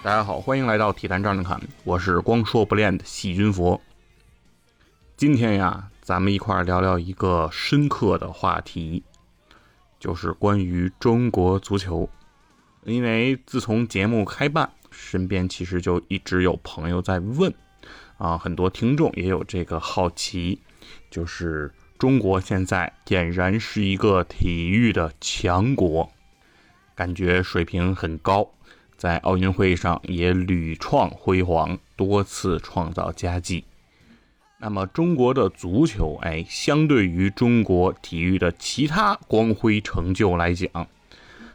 大家好，欢迎来到体坛站着侃，我是光说不练的细菌佛。今天呀，咱们一块儿聊聊一个深刻的话题，就是关于中国足球。因为自从节目开办，身边其实就一直有朋友在问，啊，很多听众也有这个好奇，就是中国现在俨然是一个体育的强国，感觉水平很高。在奥运会上也屡创辉煌，多次创造佳绩。那么中国的足球，哎，相对于中国体育的其他光辉成就来讲，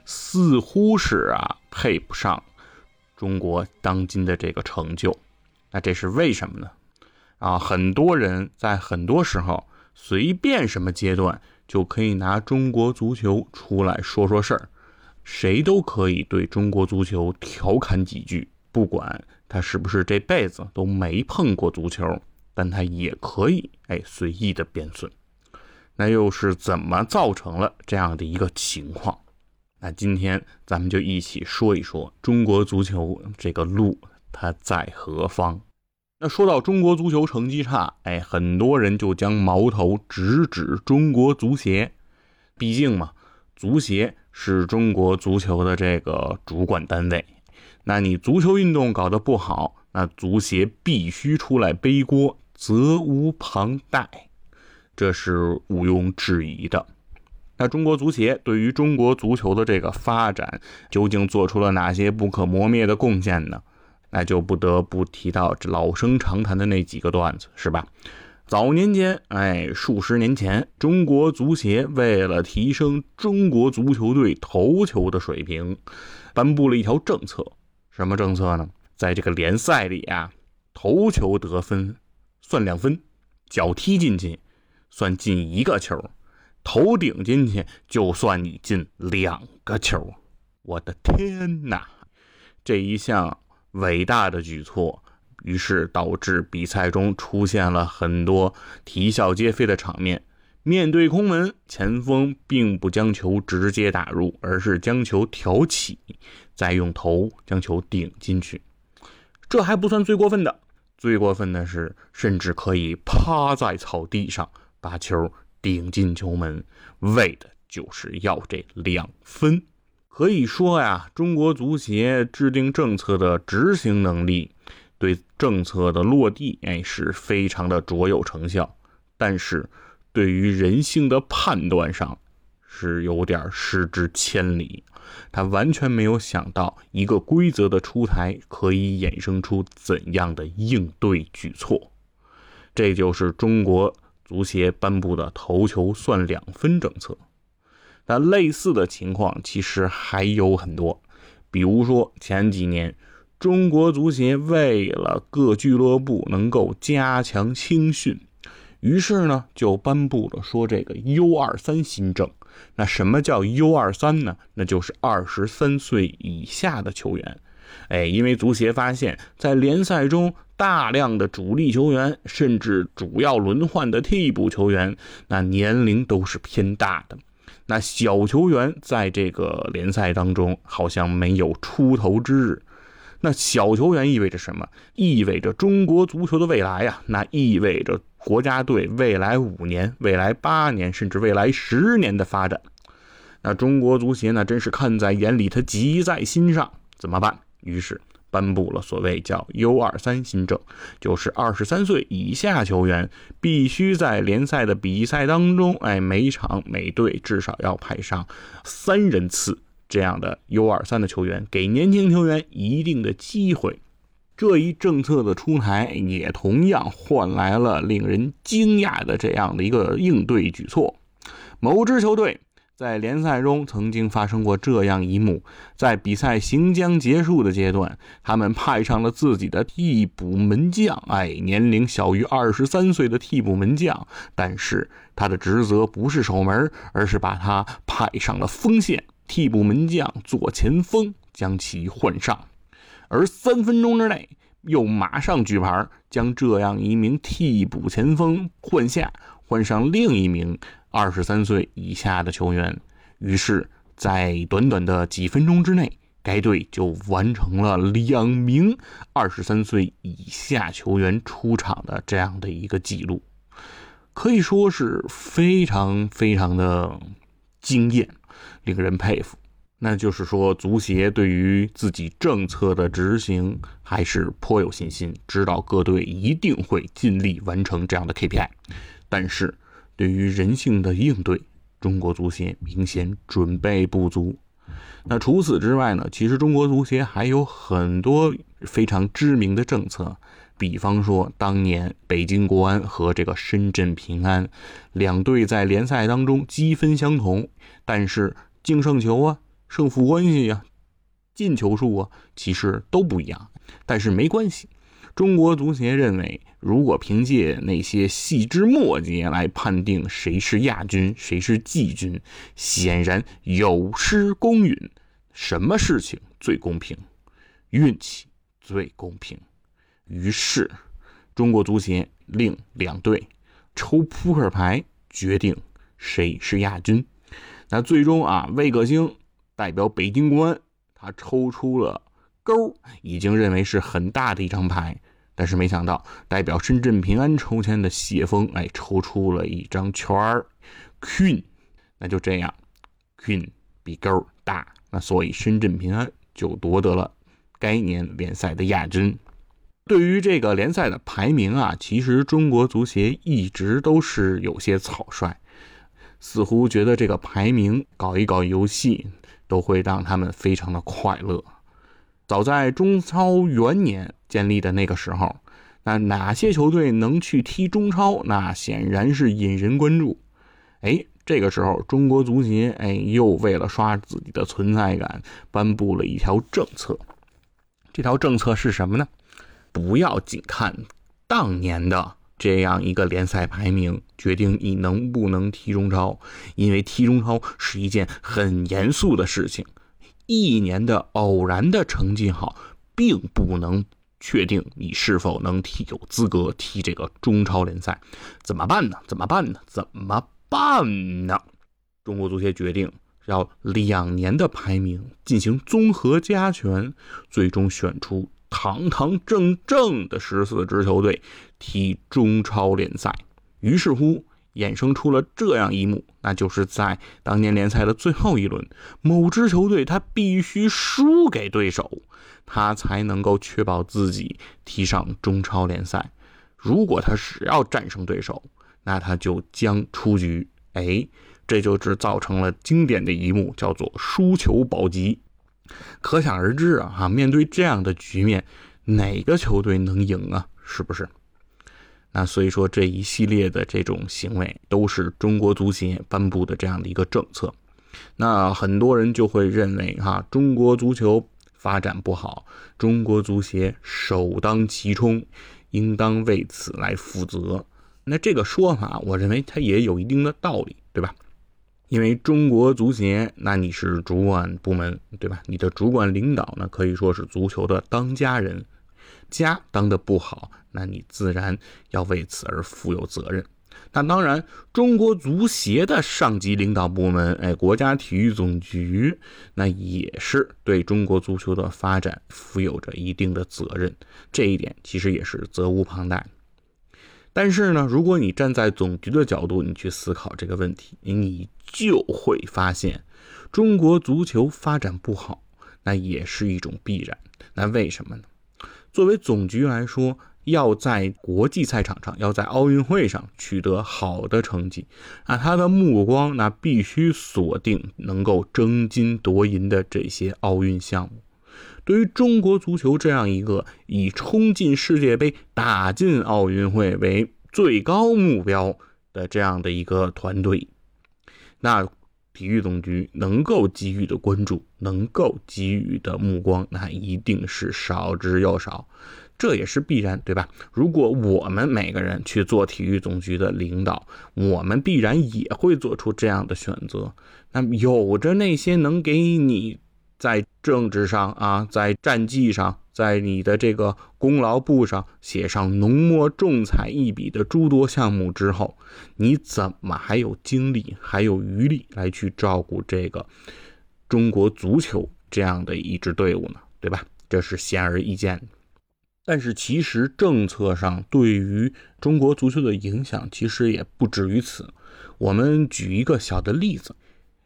似乎是啊配不上中国当今的这个成就。那这是为什么呢？啊，很多人在很多时候随便什么阶段就可以拿中国足球出来说说事儿。谁都可以对中国足球调侃几句，不管他是不是这辈子都没碰过足球，但他也可以哎随意的贬损。那又是怎么造成了这样的一个情况？那今天咱们就一起说一说中国足球这个路它在何方。那说到中国足球成绩差，哎，很多人就将矛头直指中国足协，毕竟嘛，足协。是中国足球的这个主管单位，那你足球运动搞得不好，那足协必须出来背锅，责无旁贷，这是毋庸置疑的。那中国足协对于中国足球的这个发展，究竟做出了哪些不可磨灭的贡献呢？那就不得不提到老生常谈的那几个段子，是吧？早年间，哎，数十年前，中国足协为了提升中国足球队头球的水平，颁布了一条政策。什么政策呢？在这个联赛里啊，头球得分算两分，脚踢进去算进一个球，头顶进去就算你进两个球。我的天哪！这一项伟大的举措。于是导致比赛中出现了很多啼笑皆非的场面。面对空门，前锋并不将球直接打入，而是将球挑起，再用头将球顶进去。这还不算最过分的，最过分的是，甚至可以趴在草地上把球顶进球门，为的就是要这两分。可以说呀，中国足协制定政策的执行能力。对政策的落地，哎，是非常的卓有成效，但是对于人性的判断上是有点失之千里。他完全没有想到一个规则的出台可以衍生出怎样的应对举措。这就是中国足协颁布的头球算两分政策。那类似的情况其实还有很多，比如说前几年。中国足协为了各俱乐部能够加强青训，于是呢就颁布了说这个 U 二三新政。那什么叫 U 二三呢？那就是二十三岁以下的球员。哎，因为足协发现，在联赛中大量的主力球员，甚至主要轮换的替补球员，那年龄都是偏大的。那小球员在这个联赛当中好像没有出头之日。那小球员意味着什么？意味着中国足球的未来呀！那意味着国家队未来五年、未来八年，甚至未来十年的发展。那中国足协呢，真是看在眼里，他急在心上，怎么办？于是颁布了所谓叫 U 二三新政，就是二十三岁以下球员必须在联赛的比赛当中，哎，每场每队至少要派上三人次。这样的 U 二三的球员，给年轻球员一定的机会。这一政策的出台，也同样换来了令人惊讶的这样的一个应对举措。某支球队在联赛中曾经发生过这样一幕：在比赛行将结束的阶段，他们派上了自己的替补门将，哎，年龄小于二十三岁的替补门将，但是他的职责不是守门，而是把他派上了锋线。替补门将左前锋，将其换上，而三分钟之内又马上举牌，将这样一名替补前锋换下，换上另一名。二十三岁以下的球员，于是，在短短的几分钟之内，该队就完成了两名二十三岁以下球员出场的这样的一个记录，可以说是非常非常的惊艳，令人佩服。那就是说，足协对于自己政策的执行还是颇有信心，知道各队一定会尽力完成这样的 KPI，但是。对于人性的应对，中国足协明显准备不足。那除此之外呢？其实中国足协还有很多非常知名的政策，比方说当年北京国安和这个深圳平安两队在联赛当中积分相同，但是净胜球啊、胜负关系呀、进球数啊，其实都不一样。但是没关系。中国足协认为，如果凭借那些细枝末节来判定谁是亚军、谁是季军，显然有失公允。什么事情最公平？运气最公平。于是，中国足协令两队抽扑克牌，决定谁是亚军。那最终啊，魏可兴代表北京国安，他抽出了。勾已经认为是很大的一张牌，但是没想到代表深圳平安抽签的谢峰，哎，抽出了一张圈儿，Queen，那就这样，Queen 比勾大，那所以深圳平安就夺得了该年联赛的亚军。对于这个联赛的排名啊，其实中国足协一直都是有些草率，似乎觉得这个排名搞一搞游戏都会让他们非常的快乐。早在中超元年建立的那个时候，那哪些球队能去踢中超？那显然是引人关注。哎，这个时候中国足协哎又为了刷自己的存在感，颁布了一条政策。这条政策是什么呢？不要仅看当年的这样一个联赛排名决定你能不能踢中超，因为踢中超是一件很严肃的事情。一年的偶然的成绩好，并不能确定你是否能踢有资格踢这个中超联赛。怎么办呢？怎么办呢？怎么办呢？中国足协决定要两年的排名进行综合加权，最终选出堂堂正正的十四支球队踢中超联赛。于是乎。衍生出了这样一幕，那就是在当年联赛的最后一轮，某支球队他必须输给对手，他才能够确保自己踢上中超联赛。如果他只要战胜对手，那他就将出局。哎，这就是造成了经典的一幕，叫做输球保级。可想而知啊，哈，面对这样的局面，哪个球队能赢啊？是不是？那所以说这一系列的这种行为都是中国足协颁布的这样的一个政策，那很多人就会认为哈中国足球发展不好，中国足协首当其冲，应当为此来负责。那这个说法，我认为它也有一定的道理，对吧？因为中国足协，那你是主管部门，对吧？你的主管领导呢，可以说是足球的当家人。家当的不好，那你自然要为此而负有责任。那当然，中国足协的上级领导部门，哎，国家体育总局，那也是对中国足球的发展负有着一定的责任。这一点其实也是责无旁贷。但是呢，如果你站在总局的角度，你去思考这个问题，你就会发现，中国足球发展不好，那也是一种必然。那为什么呢？作为总局来说，要在国际赛场上，要在奥运会上取得好的成绩，那，他的目光那必须锁定能够争金夺银的这些奥运项目。对于中国足球这样一个以冲进世界杯、打进奥运会为最高目标的这样的一个团队，那体育总局能够给予的关注，能够给予的目光，那一定是少之又少，这也是必然，对吧？如果我们每个人去做体育总局的领导，我们必然也会做出这样的选择。那有着那些能给你在政治上啊，在战绩上。在你的这个功劳簿上写上浓墨重彩一笔的诸多项目之后，你怎么还有精力、还有余力来去照顾这个中国足球这样的一支队伍呢？对吧？这是显而易见。但是其实政策上对于中国足球的影响其实也不止于此。我们举一个小的例子，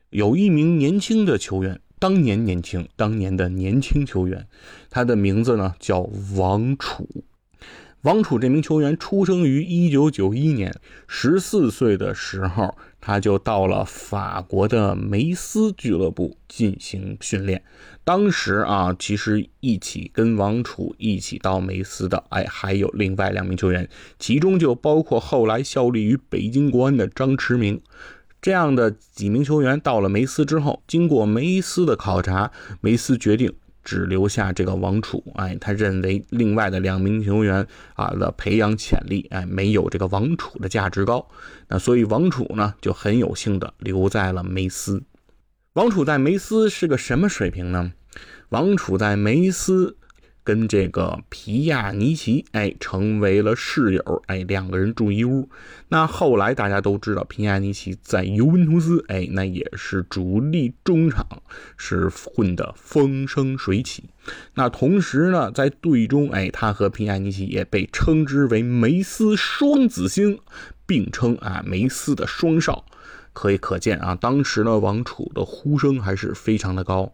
有一名年轻的球员。当年年轻，当年的年轻球员，他的名字呢叫王楚。王楚这名球员出生于一九九一年，十四岁的时候他就到了法国的梅斯俱乐部进行训练。当时啊，其实一起跟王楚一起到梅斯的，哎，还有另外两名球员，其中就包括后来效力于北京国安的张驰明。这样的几名球员到了梅斯之后，经过梅斯的考察，梅斯决定只留下这个王楚。哎，他认为另外的两名球员啊的培养潜力，哎，没有这个王楚的价值高。那所以王楚呢就很有幸的留在了梅斯。王楚在梅斯是个什么水平呢？王楚在梅斯。跟这个皮亚尼奇，哎，成为了室友，哎，两个人住一屋。那后来大家都知道，皮亚尼奇在尤文图斯，哎，那也是主力中场，是混得风生水起。那同时呢，在队中，哎，他和皮亚尼奇也被称之为梅斯双子星，并称啊梅斯的双少。可以可见啊，当时呢，王楚的呼声还是非常的高。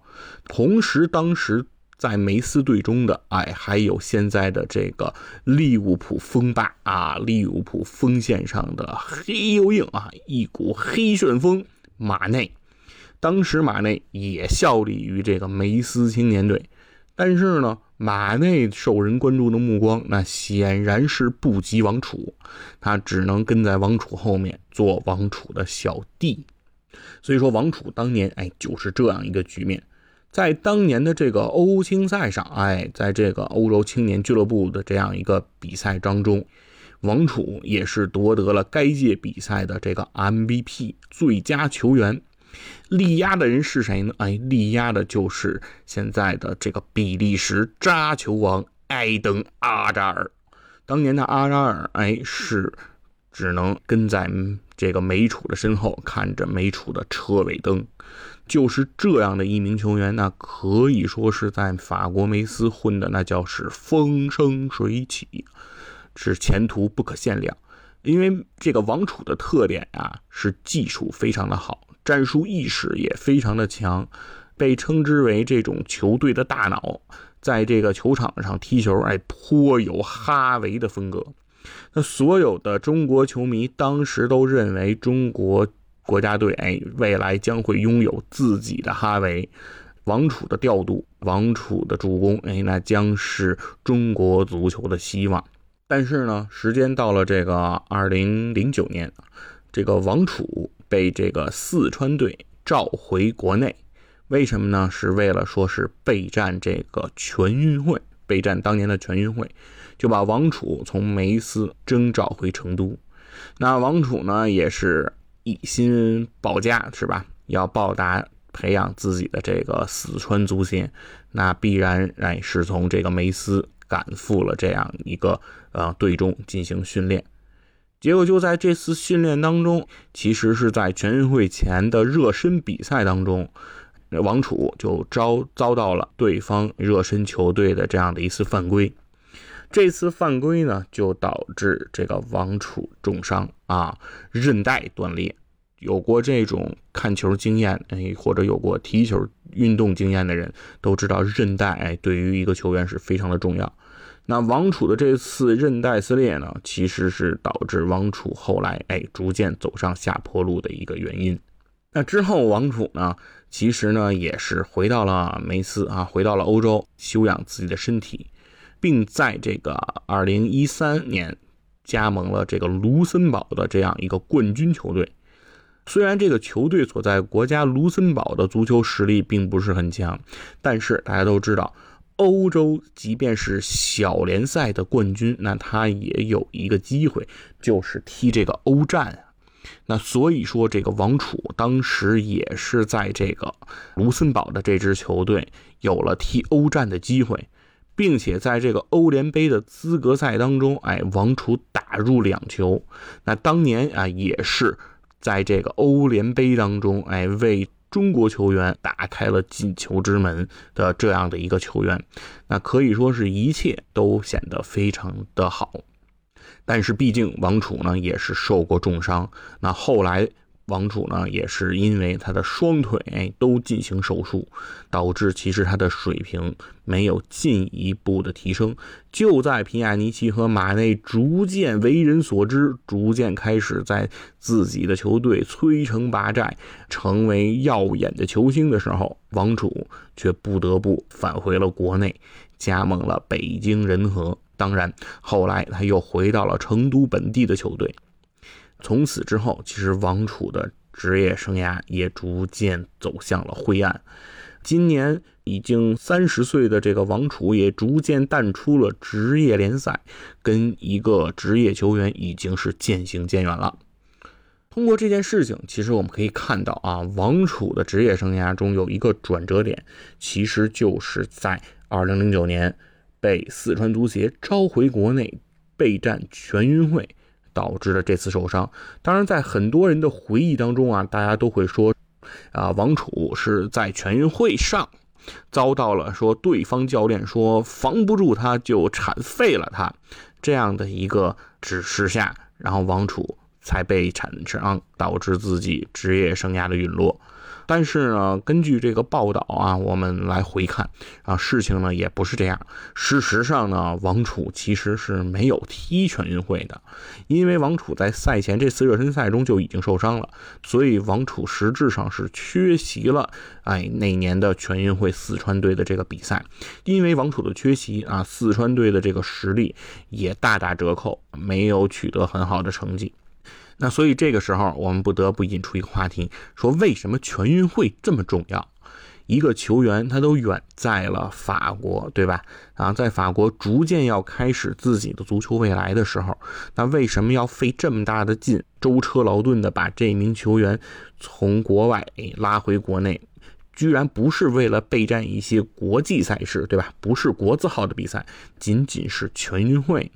同时，当时。在梅斯队中的，哎，还有现在的这个利物浦锋霸啊，利物浦锋线上的黑又硬啊，一股黑旋风马内。当时马内也效力于这个梅斯青年队，但是呢，马内受人关注的目光，那显然是不及王楚，他只能跟在王楚后面做王楚的小弟。所以说，王楚当年，哎，就是这样一个局面。在当年的这个欧青赛上，哎，在这个欧洲青年俱乐部的这样一个比赛当中，王楚也是夺得了该届比赛的这个 MVP 最佳球员。力压的人是谁呢？哎，力压的就是现在的这个比利时扎球王埃登阿扎尔。当年的阿扎尔，哎，是只能跟在这个梅楚的身后，看着梅楚的车尾灯。就是这样的一名球员，那可以说是在法国梅斯混的那叫是风生水起，是前途不可限量。因为这个王楚的特点啊，是技术非常的好，战术意识也非常的强，被称之为这种球队的大脑，在这个球场上踢球，哎，颇有哈维的风格。那所有的中国球迷当时都认为中国。国家队哎，未来将会拥有自己的哈维，王楚的调度，王楚的助攻，哎，那将是中国足球的希望。但是呢，时间到了这个二零零九年，这个王楚被这个四川队召回国内，为什么呢？是为了说是备战这个全运会，备战当年的全运会，就把王楚从梅斯征召回成都。那王楚呢，也是。一心报家是吧？要报答培养自己的这个四川足协，那必然哎是从这个梅斯赶赴了这样一个呃队中进行训练。结果就在这次训练当中，其实是在全运会前的热身比赛当中，王楚就遭遭到了对方热身球队的这样的一次犯规。这次犯规呢，就导致这个王楚重伤啊，韧带断裂。有过这种看球经验，哎，或者有过踢球运动经验的人都知道，韧带哎，对于一个球员是非常的重要。那王楚的这次韧带撕裂呢，其实是导致王楚后来哎逐渐走上下坡路的一个原因。那之后，王楚呢，其实呢也是回到了梅斯啊，回到了欧洲休养自己的身体。并在这个二零一三年加盟了这个卢森堡的这样一个冠军球队。虽然这个球队所在国家卢森堡的足球实力并不是很强，但是大家都知道，欧洲即便是小联赛的冠军，那他也有一个机会，就是踢这个欧战啊。那所以说，这个王储当时也是在这个卢森堡的这支球队有了踢欧战的机会，并且在这个欧联杯的资格赛当中，哎，王楚打入两球。那当年啊，也是在这个欧联杯当中，哎，为中国球员打开了进球之门的这样的一个球员。那可以说是一切都显得非常的好。但是毕竟王楚呢也是受过重伤，那后来王储呢也是因为他的双腿都进行手术，导致其实他的水平没有进一步的提升。就在皮亚尼奇和马内逐渐为人所知，逐渐开始在自己的球队摧城拔寨，成为耀眼的球星的时候，王储却不得不返回了国内，加盟了北京人和。当然，后来他又回到了成都本地的球队。从此之后，其实王楚的职业生涯也逐渐走向了灰暗。今年已经三十岁的这个王楚也逐渐淡出了职业联赛，跟一个职业球员已经是渐行渐远了。通过这件事情，其实我们可以看到啊，王楚的职业生涯中有一个转折点，其实就是在二零零九年。被四川足协召回国内备战全运会，导致了这次受伤。当然，在很多人的回忆当中啊，大家都会说，啊，王楚是在全运会上遭到了说对方教练说防不住他就铲废了他这样的一个指示下，然后王楚才被铲伤，导致自己职业生涯的陨落。但是呢，根据这个报道啊，我们来回看啊，事情呢也不是这样。事实上呢，王楚其实是没有踢全运会的，因为王楚在赛前这次热身赛中就已经受伤了，所以王楚实质上是缺席了。哎，那年的全运会四川队的这个比赛，因为王楚的缺席啊，四川队的这个实力也大打折扣，没有取得很好的成绩。那所以这个时候，我们不得不引出一个话题，说为什么全运会这么重要？一个球员他都远在了法国，对吧？啊，在法国逐渐要开始自己的足球未来的时候，那为什么要费这么大的劲，舟车劳顿的把这名球员从国外拉回国内？居然不是为了备战一些国际赛事，对吧？不是国字号的比赛，仅仅是全运会。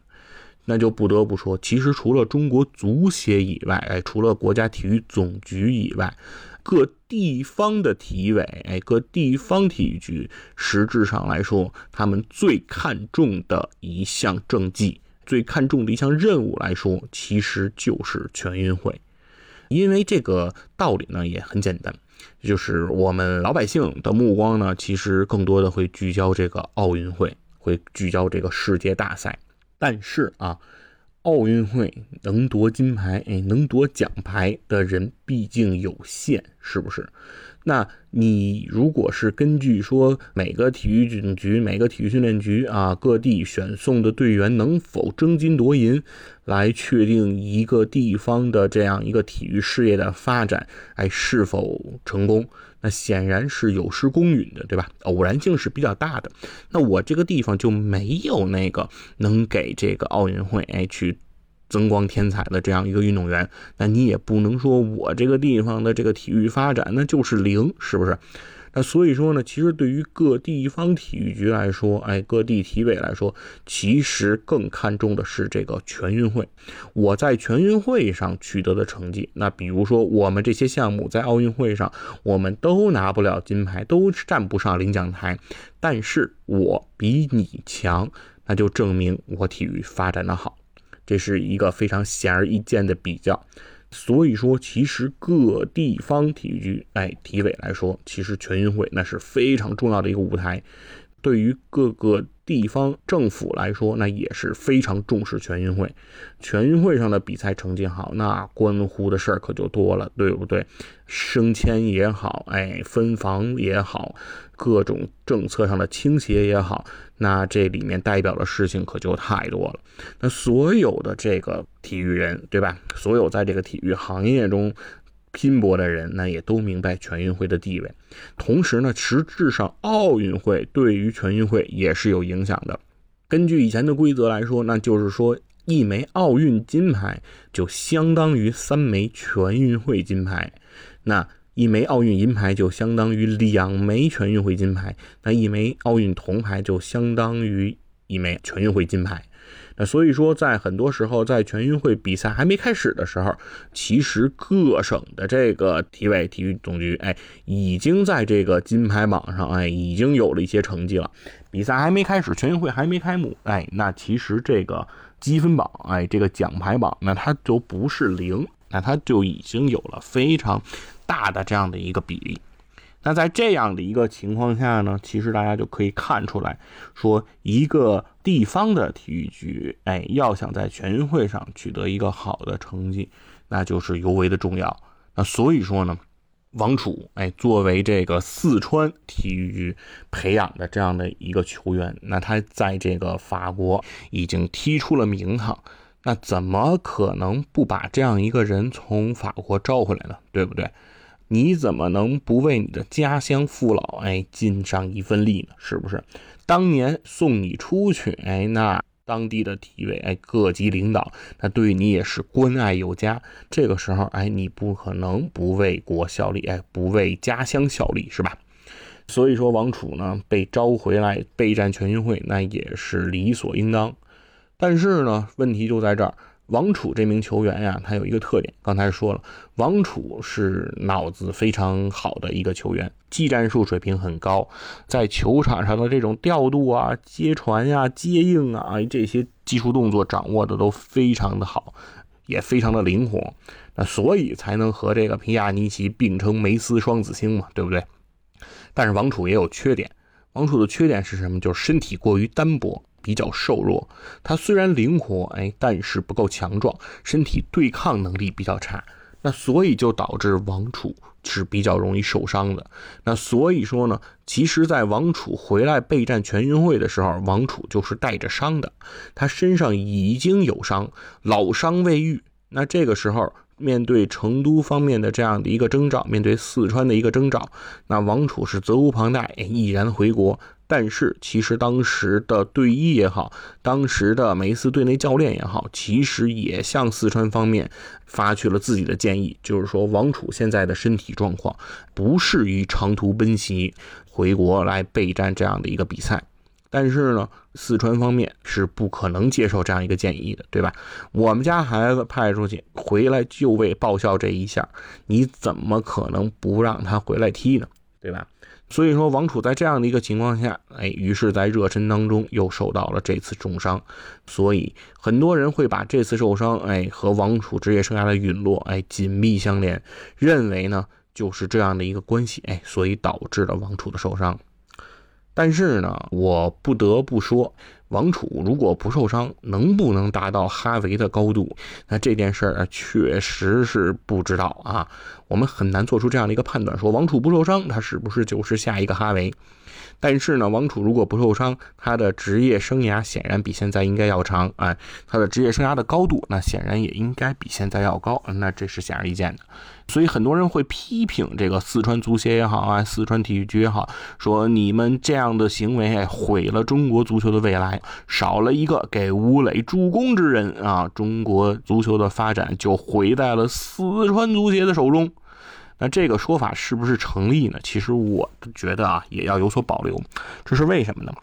那就不得不说，其实除了中国足协以外，哎，除了国家体育总局以外，各地方的体委，哎，各地方体育局，实质上来说，他们最看重的一项政绩，最看重的一项任务来说，其实就是全运会。因为这个道理呢，也很简单，就是我们老百姓的目光呢，其实更多的会聚焦这个奥运会，会聚焦这个世界大赛。但是啊，奥运会能夺金牌，哎，能夺奖牌的人毕竟有限，是不是？那你如果是根据说每个体育总局、每个体育训练局啊，各地选送的队员能否争金夺银，来确定一个地方的这样一个体育事业的发展，哎，是否成功？那显然是有失公允的，对吧？偶然性是比较大的。那我这个地方就没有那个能给这个奥运会哎去增光添彩的这样一个运动员，那你也不能说我这个地方的这个体育发展那就是零，是不是？那所以说呢，其实对于各地方体育局来说，哎，各地体委来说，其实更看重的是这个全运会。我在全运会上取得的成绩，那比如说我们这些项目在奥运会上，我们都拿不了金牌，都站不上领奖台，但是我比你强，那就证明我体育发展的好，这是一个非常显而易见的比较。所以说，其实各地方体育局、哎体委来说，其实全运会那是非常重要的一个舞台。对于各个地方政府来说，那也是非常重视全运会。全运会上的比赛成绩好，那关乎的事儿可就多了，对不对？升迁也好，哎，分房也好，各种政策上的倾斜也好，那这里面代表的事情可就太多了。那所有的这个体育人，对吧？所有在这个体育行业中拼搏的人，那也都明白全运会的地位。同时呢，实质上奥运会对于全运会也是有影响的。根据以前的规则来说，那就是说一枚奥运金牌就相当于三枚全运会金牌，那一枚奥运银牌就相当于两枚全运会金牌，那一枚奥运铜牌就相当于一枚全运会金牌。那所以说，在很多时候，在全运会比赛还没开始的时候，其实各省的这个体委、体育总局，哎，已经在这个金牌榜上，哎，已经有了一些成绩了。比赛还没开始，全运会还没开幕，哎，那其实这个积分榜，哎，这个奖牌榜，那它就不是零，那它就已经有了非常大的这样的一个比例。那在这样的一个情况下呢，其实大家就可以看出来，说一个地方的体育局，哎，要想在全运会上取得一个好的成绩，那就是尤为的重要。那所以说呢，王楚，哎，作为这个四川体育局培养的这样的一个球员，那他在这个法国已经踢出了名堂，那怎么可能不把这样一个人从法国招回来呢？对不对？你怎么能不为你的家乡父老哎尽上一份力呢？是不是？当年送你出去哎，那当地的体委哎各级领导那对你也是关爱有加。这个时候哎，你不可能不为国效力哎，不为家乡效力是吧？所以说王楚呢被招回来备战全运会，那也是理所应当。但是呢，问题就在这儿。王楚这名球员呀，他有一个特点，刚才说了，王楚是脑子非常好的一个球员，技战术水平很高，在球场上的这种调度啊、接传呀、接应啊这些技术动作掌握的都非常的好，也非常的灵活，那所以才能和这个皮亚尼奇并称梅斯双子星嘛，对不对？但是王楚也有缺点，王楚的缺点是什么？就是身体过于单薄。比较瘦弱，他虽然灵活，哎，但是不够强壮，身体对抗能力比较差，那所以就导致王楚是比较容易受伤的。那所以说呢，其实，在王楚回来备战全运会的时候，王楚就是带着伤的，他身上已经有伤，老伤未愈。那这个时候，面对成都方面的这样的一个征兆，面对四川的一个征兆，那王楚是责无旁贷，毅然回国。但是，其实当时的队医也好，当时的梅斯队内教练也好，其实也向四川方面发去了自己的建议，就是说王楚现在的身体状况不适于长途奔袭回国来备战这样的一个比赛。但是呢，四川方面是不可能接受这样一个建议的，对吧？我们家孩子派出去回来就为报效这一下，你怎么可能不让他回来踢呢？对吧？所以说，王楚在这样的一个情况下，哎，于是，在热身当中又受到了这次重伤，所以很多人会把这次受伤，哎，和王楚职业生涯的陨落，哎，紧密相连，认为呢就是这样的一个关系，哎，所以导致了王楚的受伤。但是呢，我不得不说，王楚如果不受伤，能不能达到哈维的高度？那这件事儿确实是不知道啊，我们很难做出这样的一个判断，说王楚不受伤，他是不是就是下一个哈维？但是呢，王楚如果不受伤，他的职业生涯显然比现在应该要长，哎，他的职业生涯的高度，那显然也应该比现在要高，那这是显而易见的。所以很多人会批评这个四川足协也好啊，四川体育局也好，说你们这样的行为毁了中国足球的未来，少了一个给吴磊助攻之人啊，中国足球的发展就毁在了四川足协的手中。那这个说法是不是成立呢？其实我觉得啊，也要有所保留。这是为什么呢？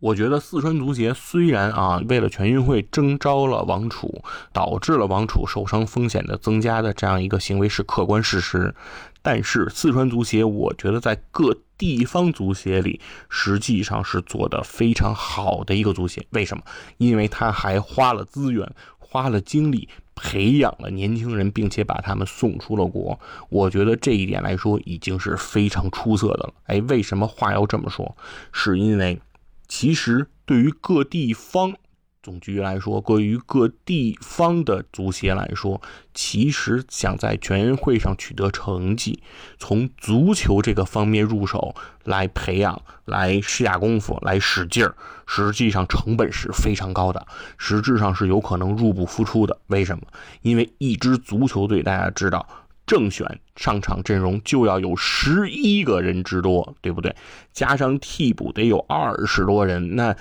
我觉得四川足协虽然啊，为了全运会征召了王楚，导致了王楚受伤风险的增加的这样一个行为是客观事实，但是四川足协，我觉得在各地方足协里，实际上是做的非常好的一个足协。为什么？因为他还花了资源，花了精力。培养了年轻人，并且把他们送出了国，我觉得这一点来说已经是非常出色的了。哎，为什么话要这么说？是因为其实对于各地方。总局来说，对于各地方的足协来说，其实想在全运会上取得成绩，从足球这个方面入手来培养、来施下功夫、来使劲儿，实际上成本是非常高的，实质上是有可能入不敷出的。为什么？因为一支足球队，大家知道，正选上场阵容就要有十一个人之多，对不对？加上替补得有二十多人，那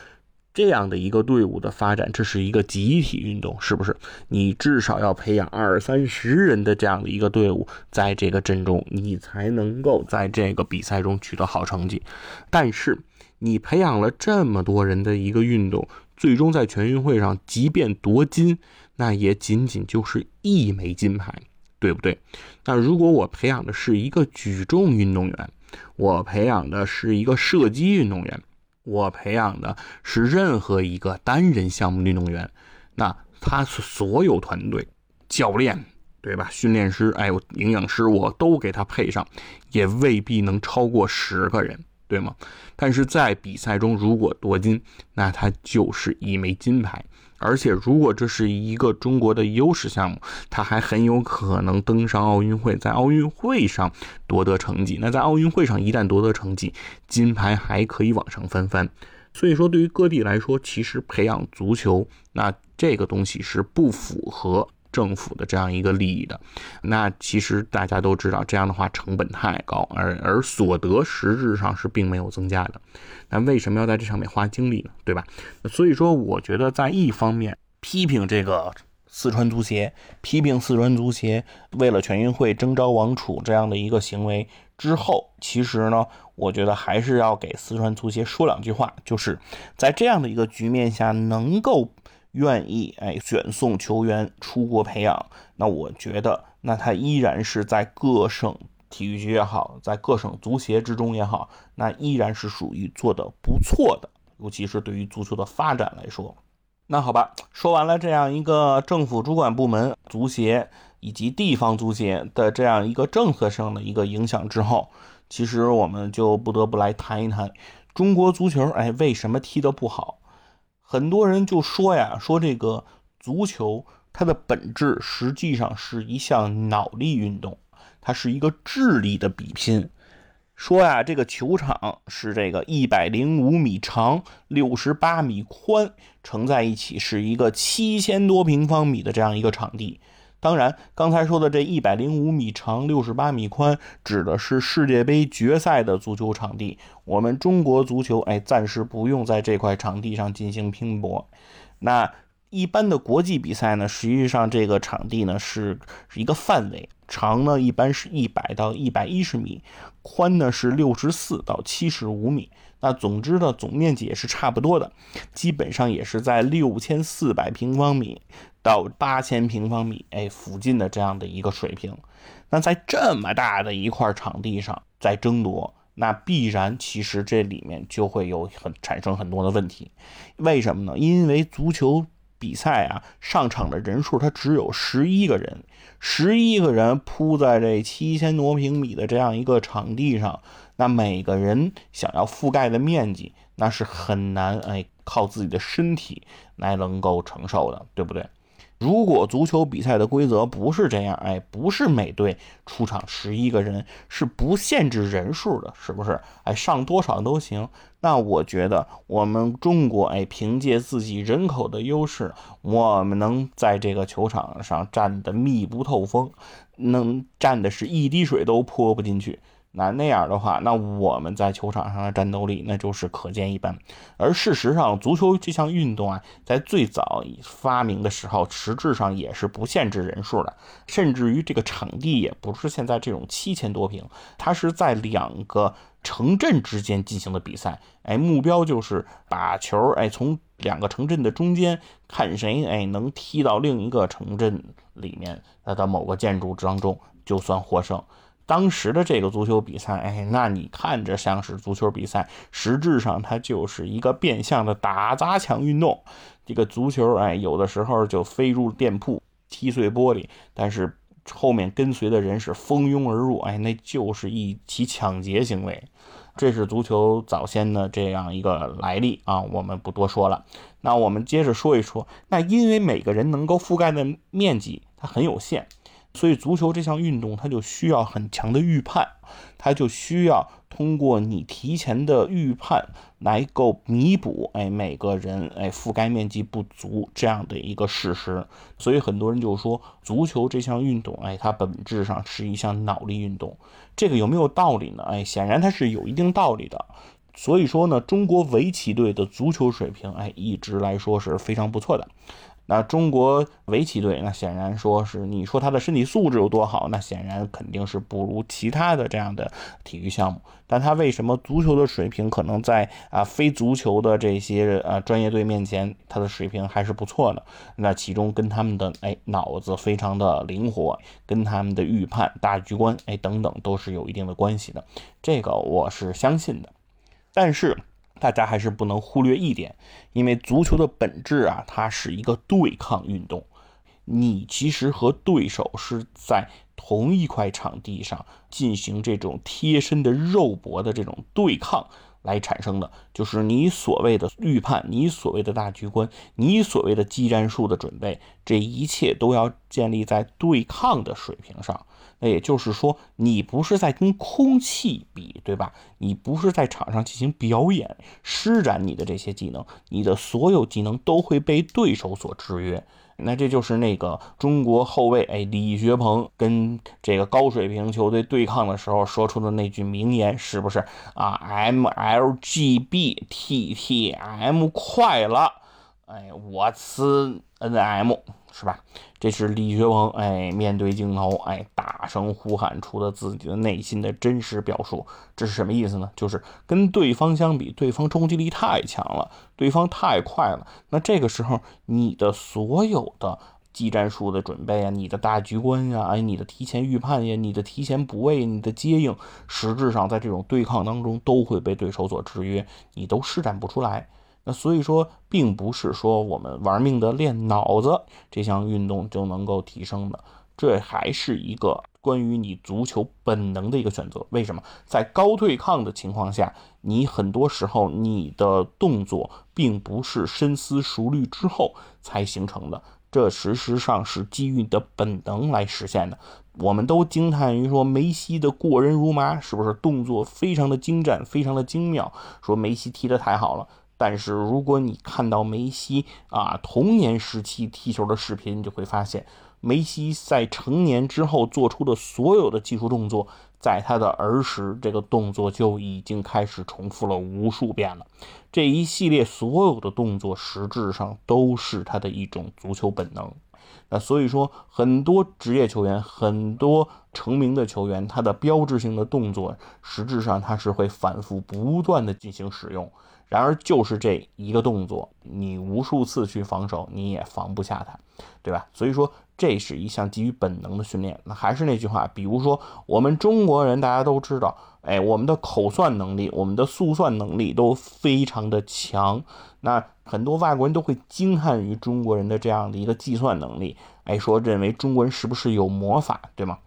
这样的一个队伍的发展，这是一个集体运动，是不是？你至少要培养二三十人的这样的一个队伍，在这个阵中，你才能够在这个比赛中取得好成绩。但是，你培养了这么多人的一个运动，最终在全运会上，即便夺金，那也仅仅就是一枚金牌。对不对？那如果我培养的是一个举重运动员，我培养的是一个射击运动员，我培养的是任何一个单人项目运动员，那他所有团队、教练，对吧？训练师，哎，营养师，我都给他配上，也未必能超过十个人，对吗？但是在比赛中，如果夺金，那他就是一枚金牌。而且，如果这是一个中国的优势项目，他还很有可能登上奥运会，在奥运会上夺得成绩。那在奥运会上一旦夺得成绩，金牌还可以往上翻番。所以说，对于各地来说，其实培养足球，那这个东西是不符合。政府的这样一个利益的，那其实大家都知道，这样的话成本太高，而而所得实质上是并没有增加的。那为什么要在这上面花精力呢？对吧？所以说，我觉得在一方面批评这个四川足协，批评四川足协为了全运会征召王储这样的一个行为之后，其实呢，我觉得还是要给四川足协说两句话，就是在这样的一个局面下能够。愿意哎选送球员出国培养，那我觉得那他依然是在各省体育局也好，在各省足协之中也好，那依然是属于做的不错的，尤其是对于足球的发展来说。那好吧，说完了这样一个政府主管部门足协以及地方足协的这样一个政策上的一个影响之后，其实我们就不得不来谈一谈中国足球，哎，为什么踢得不好？很多人就说呀，说这个足球它的本质实际上是一项脑力运动，它是一个智力的比拼。说呀，这个球场是这个一百零五米长，六十八米宽，乘在一起是一个七千多平方米的这样一个场地。当然，刚才说的这一百零五米长、六十八米宽，指的是世界杯决赛的足球场地。我们中国足球，哎，暂时不用在这块场地上进行拼搏。那一般的国际比赛呢，实际上这个场地呢是是一个范围，长呢一般是一百到一百一十米，宽呢是六十四到七十五米。那总之呢，总面积也是差不多的，基本上也是在六千四百平方米。到八千平方米，哎，附近的这样的一个水平，那在这么大的一块场地上在争夺，那必然其实这里面就会有很产生很多的问题。为什么呢？因为足球比赛啊，上场的人数它只有十一个人，十一个人铺在这七千多平米的这样一个场地上，那每个人想要覆盖的面积，那是很难哎，靠自己的身体来能够承受的，对不对？如果足球比赛的规则不是这样，哎，不是每队出场十一个人，是不限制人数的，是不是？哎，上多少都行。那我觉得我们中国，哎，凭借自己人口的优势，我们能在这个球场上站得密不透风，能站的是一滴水都泼不进去。那那样的话，那我们在球场上的战斗力那就是可见一斑。而事实上，足球这项运动啊，在最早发明的时候，实质上也是不限制人数的，甚至于这个场地也不是现在这种七千多平，它是在两个城镇之间进行的比赛。哎，目标就是把球哎从两个城镇的中间，看谁哎能踢到另一个城镇里面它的某个建筑当中，就算获胜。当时的这个足球比赛，哎，那你看着像是足球比赛，实质上它就是一个变相的打砸抢运动。这个足球，哎，有的时候就飞入店铺，踢碎玻璃，但是后面跟随的人是蜂拥而入，哎，那就是一起抢劫行为。这是足球早先的这样一个来历啊，我们不多说了。那我们接着说一说，那因为每个人能够覆盖的面积它很有限。所以，足球这项运动它就需要很强的预判，它就需要通过你提前的预判来够弥补，哎，每个人哎覆盖面积不足这样的一个事实。所以很多人就说，足球这项运动，哎，它本质上是一项脑力运动。这个有没有道理呢？哎，显然它是有一定道理的。所以说呢，中国围棋队的足球水平，哎，一直来说是非常不错的。那中国围棋队，那显然说是你说他的身体素质有多好，那显然肯定是不如其他的这样的体育项目。但他为什么足球的水平可能在啊非足球的这些呃专业队面前，他的水平还是不错的？那其中跟他们的哎脑子非常的灵活，跟他们的预判大局观哎等等都是有一定的关系的。这个我是相信的。但是。大家还是不能忽略一点，因为足球的本质啊，它是一个对抗运动。你其实和对手是在同一块场地上进行这种贴身的肉搏的这种对抗来产生的，就是你所谓的预判，你所谓的大局观，你所谓的技战术的准备，这一切都要建立在对抗的水平上。那也就是说，你不是在跟空气比，对吧？你不是在场上进行表演、施展你的这些技能，你的所有技能都会被对手所制约。那这就是那个中国后卫哎，李学鹏跟这个高水平球队对抗的时候说出的那句名言，是不是啊？M L G B T T M 快了，哎，我吃 N M。是吧？这是李学鹏哎，面对镜头哎，大声呼喊出了自己的内心的真实表述。这是什么意思呢？就是跟对方相比，对方冲击力太强了，对方太快了。那这个时候，你的所有的技战术的准备啊，你的大局观呀，哎，你的提前预判呀，你的提前补位，你的接应，实质上在这种对抗当中都会被对手所制约，你都施展不出来。那所以说，并不是说我们玩命的练脑子这项运动就能够提升的，这还是一个关于你足球本能的一个选择。为什么？在高对抗的情况下，你很多时候你的动作并不是深思熟虑之后才形成的，这事实上是基于你的本能来实现的。我们都惊叹于说梅西的过人如麻，是不是动作非常的精湛，非常的精妙？说梅西踢得太好了。但是如果你看到梅西啊童年时期踢球的视频，你就会发现，梅西在成年之后做出的所有的技术动作，在他的儿时这个动作就已经开始重复了无数遍了。这一系列所有的动作，实质上都是他的一种足球本能。那所以说，很多职业球员，很多成名的球员，他的标志性的动作，实质上他是会反复不断的进行使用。然而，就是这一个动作，你无数次去防守，你也防不下他，对吧？所以说，这是一项基于本能的训练。那还是那句话，比如说我们中国人，大家都知道，哎，我们的口算能力，我们的速算能力都非常的强。那很多外国人都会惊叹于中国人的这样的一个计算能力，哎，说认为中国人是不是有魔法，对吗？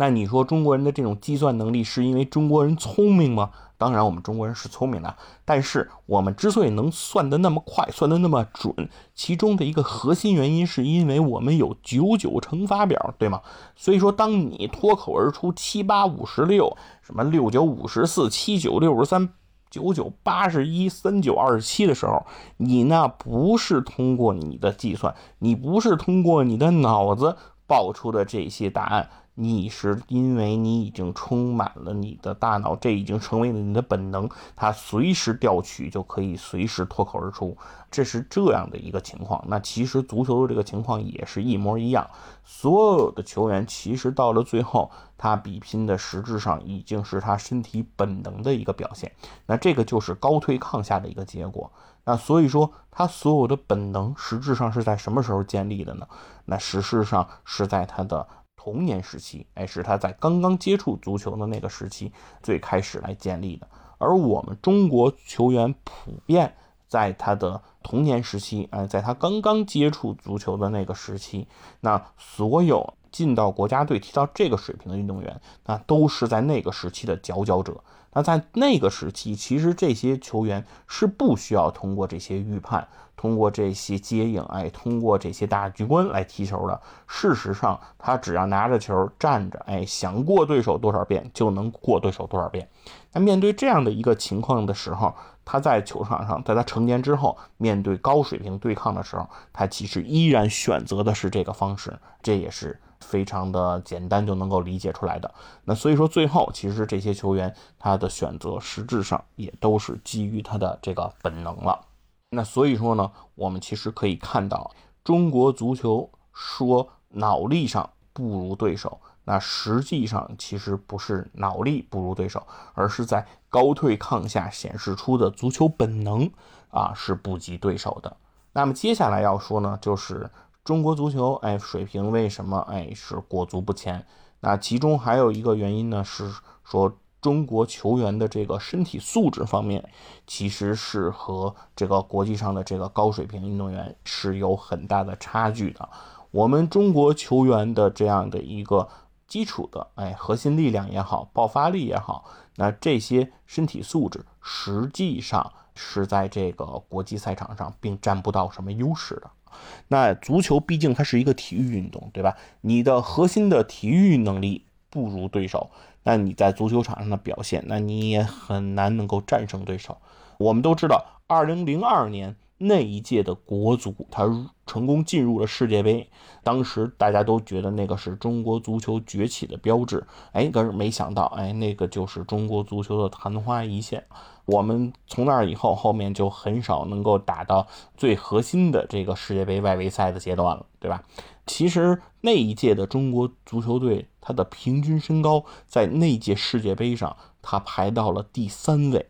那你说中国人的这种计算能力是因为中国人聪明吗？当然，我们中国人是聪明的，但是我们之所以能算得那么快，算得那么准，其中的一个核心原因是因为我们有九九乘法表，对吗？所以说，当你脱口而出七八五十六，什么六九五十四，七九六十三，九九八十一，三九二十七的时候，你那不是通过你的计算，你不是通过你的脑子报出的这些答案。你是因为你已经充满了你的大脑，这已经成为了你的本能，它随时调取就可以随时脱口而出，这是这样的一个情况。那其实足球的这个情况也是一模一样，所有的球员其实到了最后，他比拼的实质上已经是他身体本能的一个表现。那这个就是高对抗下的一个结果。那所以说，他所有的本能实质上是在什么时候建立的呢？那实质上是在他的。童年时期，哎，是他在刚刚接触足球的那个时期最开始来建立的。而我们中国球员普遍在他的童年时期，哎，在他刚刚接触足球的那个时期，那所有进到国家队踢到这个水平的运动员，那都是在那个时期的佼佼者。那在那个时期，其实这些球员是不需要通过这些预判、通过这些接应，哎，通过这些大局观来踢球的。事实上，他只要拿着球站着，哎，想过对手多少遍就能过对手多少遍。那面对这样的一个情况的时候，他在球场上，在他成年之后，面对高水平对抗的时候，他其实依然选择的是这个方式，这也是。非常的简单就能够理解出来的，那所以说最后其实这些球员他的选择实质上也都是基于他的这个本能了。那所以说呢，我们其实可以看到，中国足球说脑力上不如对手，那实际上其实不是脑力不如对手，而是在高对抗下显示出的足球本能啊是不及对手的。那么接下来要说呢，就是。中国足球，哎，水平为什么哎是裹足不前？那其中还有一个原因呢，是说中国球员的这个身体素质方面，其实是和这个国际上的这个高水平运动员是有很大的差距的。我们中国球员的这样的一个基础的，哎，核心力量也好，爆发力也好，那这些身体素质实际上是在这个国际赛场上并占不到什么优势的。那足球毕竟它是一个体育运动，对吧？你的核心的体育能力不如对手，那你在足球场上的表现，那你也很难能够战胜对手。我们都知道，二零零二年。那一届的国足，他成功进入了世界杯，当时大家都觉得那个是中国足球崛起的标志。哎，可是没想到，哎，那个就是中国足球的昙花一现。我们从那以后，后面就很少能够打到最核心的这个世界杯外围赛的阶段了，对吧？其实那一届的中国足球队，他的平均身高在那届世界杯上，他排到了第三位。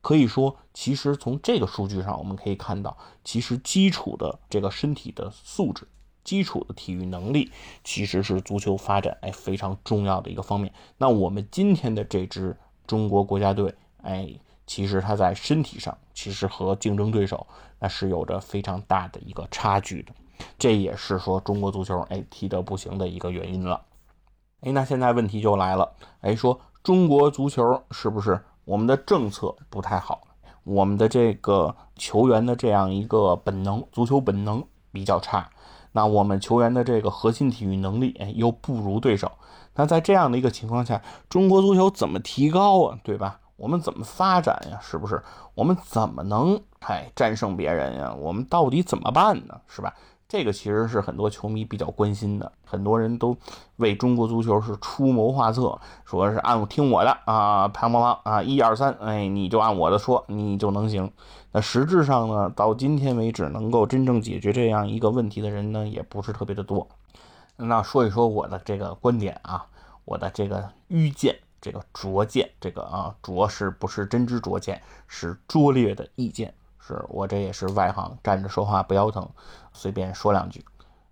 可以说，其实从这个数据上，我们可以看到，其实基础的这个身体的素质、基础的体育能力，其实是足球发展哎非常重要的一个方面。那我们今天的这支中国国家队，哎，其实他在身体上，其实和竞争对手那是有着非常大的一个差距的。这也是说中国足球哎踢得不行的一个原因了。哎，那现在问题就来了，哎，说中国足球是不是？我们的政策不太好，我们的这个球员的这样一个本能，足球本能比较差。那我们球员的这个核心体育能力又不如对手。那在这样的一个情况下，中国足球怎么提高啊？对吧？我们怎么发展呀？是不是？我们怎么能哎战胜别人呀？我们到底怎么办呢？是吧？这个其实是很多球迷比较关心的，很多人都为中国足球是出谋划策，说是按听我的啊，啪啪啪啊，一二三，哎，你就按我的说，你就能行。那实质上呢，到今天为止，能够真正解决这样一个问题的人呢，也不是特别的多。那说一说我的这个观点啊，我的这个愚见，这个拙见，这个啊，拙是不是真知灼见，是拙劣的意见。是我这也是外行，站着说话不腰疼，随便说两句。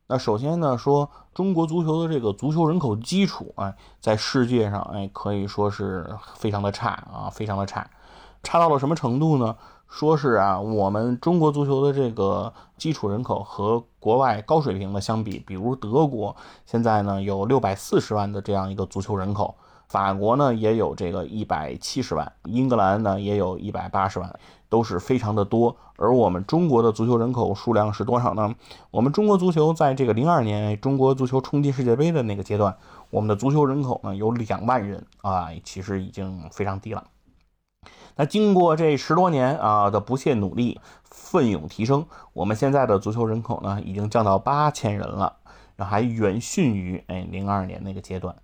那首先呢，说中国足球的这个足球人口基础啊，在世界上哎可以说是非常的差啊，非常的差，差到了什么程度呢？说是啊，我们中国足球的这个基础人口和国外高水平的相比，比如德国现在呢有六百四十万的这样一个足球人口，法国呢也有这个一百七十万，英格兰呢也有一百八十万。都是非常的多，而我们中国的足球人口数量是多少呢？我们中国足球在这个零二年中国足球冲击世界杯的那个阶段，我们的足球人口呢有两万人啊，其实已经非常低了。那经过这十多年啊的不懈努力、奋勇提升，我们现在的足球人口呢已经降到八千人了，还远逊于哎零二年那个阶段。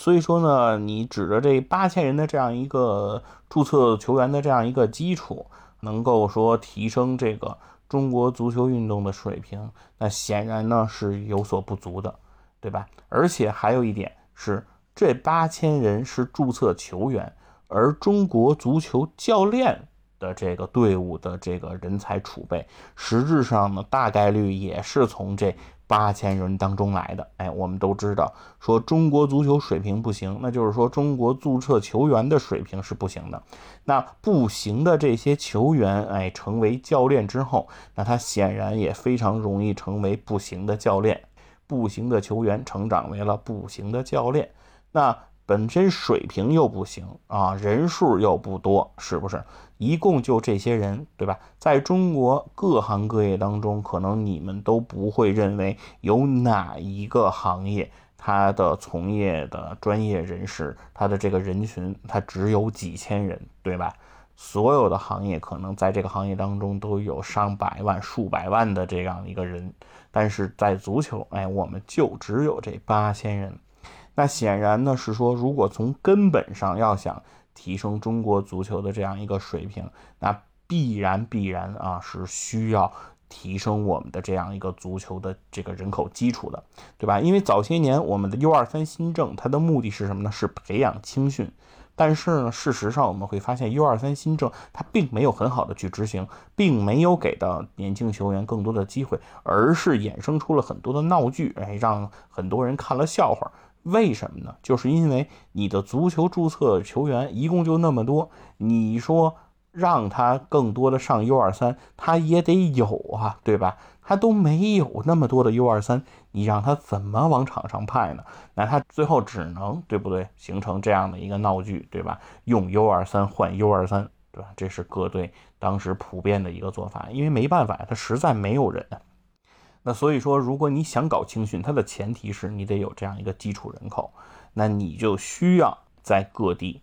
所以说呢，你指着这八千人的这样一个注册球员的这样一个基础。能够说提升这个中国足球运动的水平，那显然呢是有所不足的，对吧？而且还有一点是，这八千人是注册球员，而中国足球教练的这个队伍的这个人才储备，实质上呢大概率也是从这。八千人当中来的，哎，我们都知道，说中国足球水平不行，那就是说中国注册球员的水平是不行的。那不行的这些球员，哎，成为教练之后，那他显然也非常容易成为不行的教练。不行的球员成长为了不行的教练，那本身水平又不行啊，人数又不多，是不是？一共就这些人，对吧？在中国各行各业当中，可能你们都不会认为有哪一个行业，它的从业的专业人士，他的这个人群，他只有几千人，对吧？所有的行业可能在这个行业当中都有上百万、数百万的这样一个人，但是在足球，哎，我们就只有这八千人。那显然呢是说，如果从根本上要想提升中国足球的这样一个水平，那必然必然啊是需要提升我们的这样一个足球的这个人口基础的，对吧？因为早些年我们的 U 二三新政，它的目的是什么呢？是培养青训。但是呢，事实上我们会发现，U 二三新政它并没有很好的去执行，并没有给到年轻球员更多的机会，而是衍生出了很多的闹剧，哎，让很多人看了笑话。为什么呢？就是因为你的足球注册球员一共就那么多，你说让他更多的上 U 二三，他也得有啊，对吧？他都没有那么多的 U 二三，你让他怎么往场上派呢？那他最后只能对不对？形成这样的一个闹剧，对吧？用 U 二三换 U 二三，对吧？这是各队当时普遍的一个做法，因为没办法，他实在没有人。那所以说，如果你想搞青训，它的前提是你得有这样一个基础人口，那你就需要在各地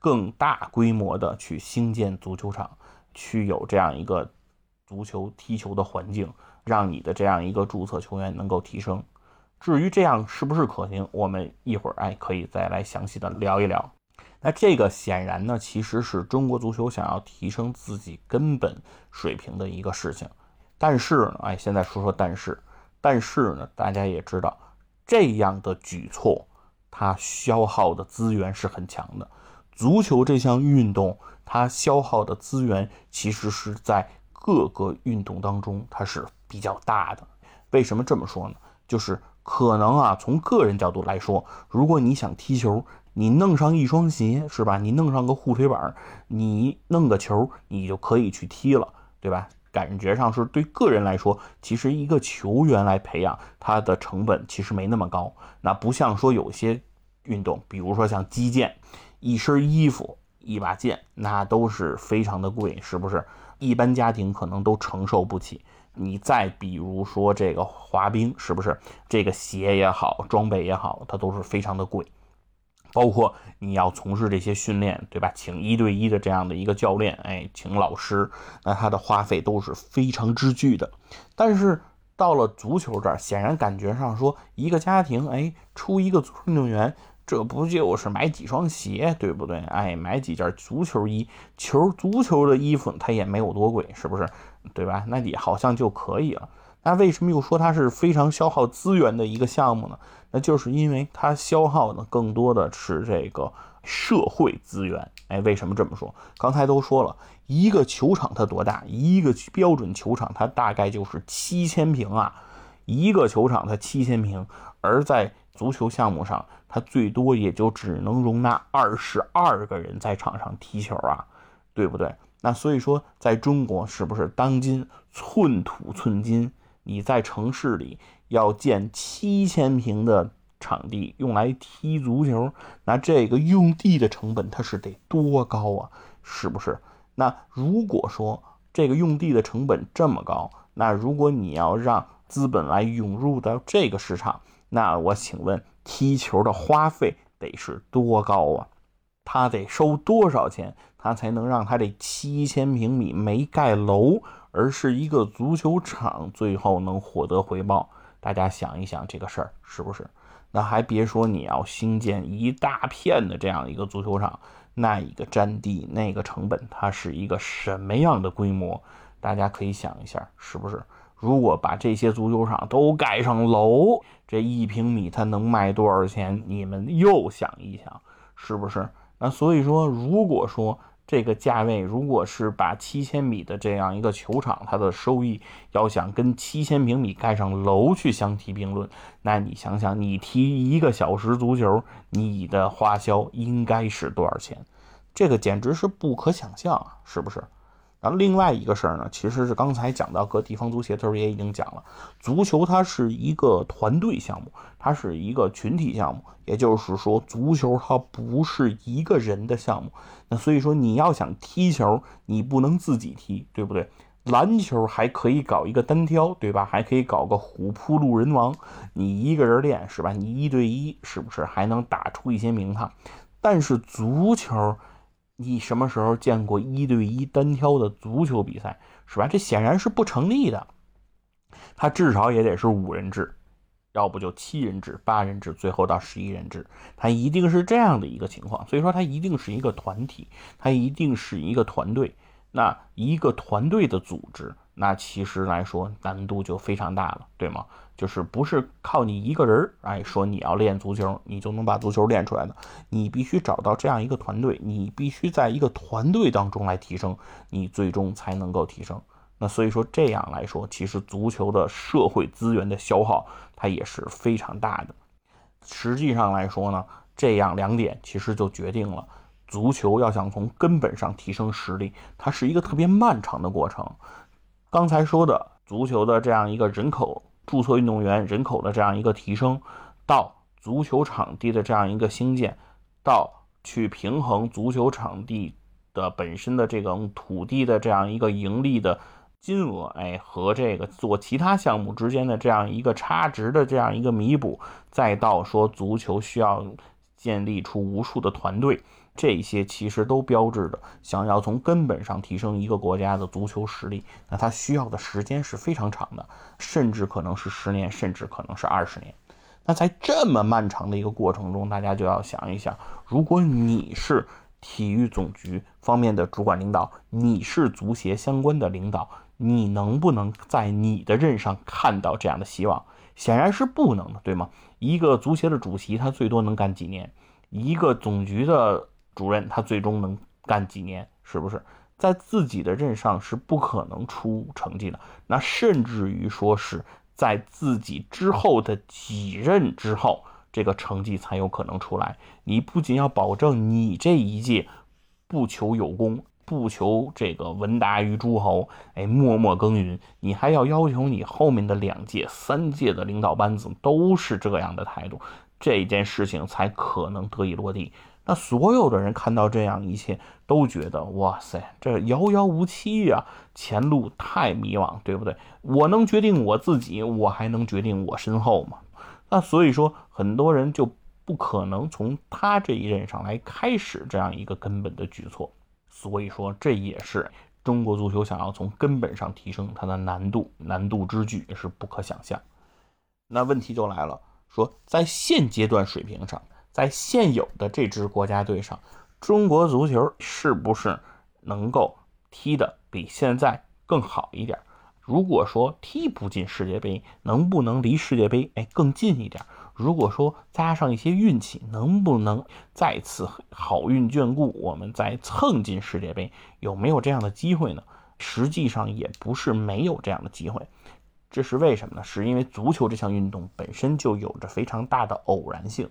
更大规模的去兴建足球场，去有这样一个足球踢球的环境。让你的这样一个注册球员能够提升，至于这样是不是可行，我们一会儿哎可以再来详细的聊一聊。那这个显然呢，其实是中国足球想要提升自己根本水平的一个事情。但是呢，哎，现在说说但是，但是呢，大家也知道，这样的举措它消耗的资源是很强的。足球这项运动，它消耗的资源其实是在各个运动当中，它是。比较大的，为什么这么说呢？就是可能啊，从个人角度来说，如果你想踢球，你弄上一双鞋是吧？你弄上个护腿板，你弄个球，你就可以去踢了，对吧？感觉上是对个人来说，其实一个球员来培养，他的成本其实没那么高。那不像说有些运动，比如说像击剑，一身衣服、一把剑，那都是非常的贵，是不是？一般家庭可能都承受不起。你再比如说这个滑冰，是不是这个鞋也好，装备也好，它都是非常的贵。包括你要从事这些训练，对吧？请一对一的这样的一个教练，哎，请老师，那他的花费都是非常之巨的。但是到了足球这儿，显然感觉上说，一个家庭，哎，出一个运动员。这不就是买几双鞋，对不对？哎，买几件足球衣，球足球的衣服它也没有多贵，是不是？对吧？那你好像就可以了。那为什么又说它是非常消耗资源的一个项目呢？那就是因为它消耗的更多的是这个社会资源。哎，为什么这么说？刚才都说了一个球场它多大？一个标准球场它大概就是七千平啊，一个球场它七千平，而在足球项目上。它最多也就只能容纳二十二个人在场上踢球啊，对不对？那所以说，在中国是不是当今寸土寸金？你在城市里要建七千平的场地用来踢足球，那这个用地的成本它是得多高啊？是不是？那如果说这个用地的成本这么高，那如果你要让资本来涌入到这个市场，那我请问。踢球的花费得是多高啊？他得收多少钱，他才能让他这七千平米没盖楼，而是一个足球场，最后能获得回报？大家想一想这个事儿是不是？那还别说你要兴建一大片的这样一个足球场，那一个占地、那个成本，它是一个什么样的规模？大家可以想一下，是不是？如果把这些足球场都盖上楼，这一平米它能卖多少钱？你们又想一想，是不是？那所以说，如果说这个价位，如果是把七千米的这样一个球场，它的收益要想跟七千平米盖上楼去相提并论，那你想想，你踢一个小时足球，你的花销应该是多少钱？这个简直是不可想象啊，是不是？然后另外一个事儿呢，其实是刚才讲到各地方足协的时候也已经讲了，足球它是一个团队项目，它是一个群体项目，也就是说，足球它不是一个人的项目。那所以说，你要想踢球，你不能自己踢，对不对？篮球还可以搞一个单挑，对吧？还可以搞个虎扑路人王，你一个人练是吧？你一对一是不是还能打出一些名堂？但是足球。你什么时候见过一对一单挑的足球比赛，是吧？这显然是不成立的。它至少也得是五人制，要不就七人制、八人制，最后到十一人制，它一定是这样的一个情况。所以说，它一定是一个团体，它一定是一个团队。那一个团队的组织，那其实来说难度就非常大了，对吗？就是不是靠你一个人哎，说你要练足球，你就能把足球练出来的。你必须找到这样一个团队，你必须在一个团队当中来提升，你最终才能够提升。那所以说这样来说，其实足球的社会资源的消耗，它也是非常大的。实际上来说呢，这样两点其实就决定了，足球要想从根本上提升实力，它是一个特别漫长的过程。刚才说的足球的这样一个人口。注册运动员人口的这样一个提升，到足球场地的这样一个兴建，到去平衡足球场地的本身的这种土地的这样一个盈利的金额，哎，和这个做其他项目之间的这样一个差值的这样一个弥补，再到说足球需要建立出无数的团队。这些其实都标志着，想要从根本上提升一个国家的足球实力，那它需要的时间是非常长的，甚至可能是十年，甚至可能是二十年。那在这么漫长的一个过程中，大家就要想一想，如果你是体育总局方面的主管领导，你是足协相关的领导，你能不能在你的任上看到这样的希望？显然是不能的，对吗？一个足协的主席，他最多能干几年？一个总局的。主任他最终能干几年？是不是在自己的任上是不可能出成绩的？那甚至于说是在自己之后的几任之后，这个成绩才有可能出来。你不仅要保证你这一届不求有功，不求这个闻达于诸侯，哎，默默耕耘，你还要要求你后面的两届、三届的领导班子都是这样的态度，这件事情才可能得以落地。那所有的人看到这样一切，都觉得哇塞，这遥遥无期呀，前路太迷茫，对不对？我能决定我自己，我还能决定我身后吗？那所以说，很多人就不可能从他这一任上来开始这样一个根本的举措。所以说，这也是中国足球想要从根本上提升它的难度，难度之巨是不可想象。那问题就来了，说在现阶段水平上。在现有的这支国家队上，中国足球是不是能够踢得比现在更好一点？如果说踢不进世界杯，能不能离世界杯哎更近一点？如果说加上一些运气，能不能再次好运眷顾，我们再蹭进世界杯？有没有这样的机会呢？实际上也不是没有这样的机会，这是为什么呢？是因为足球这项运动本身就有着非常大的偶然性。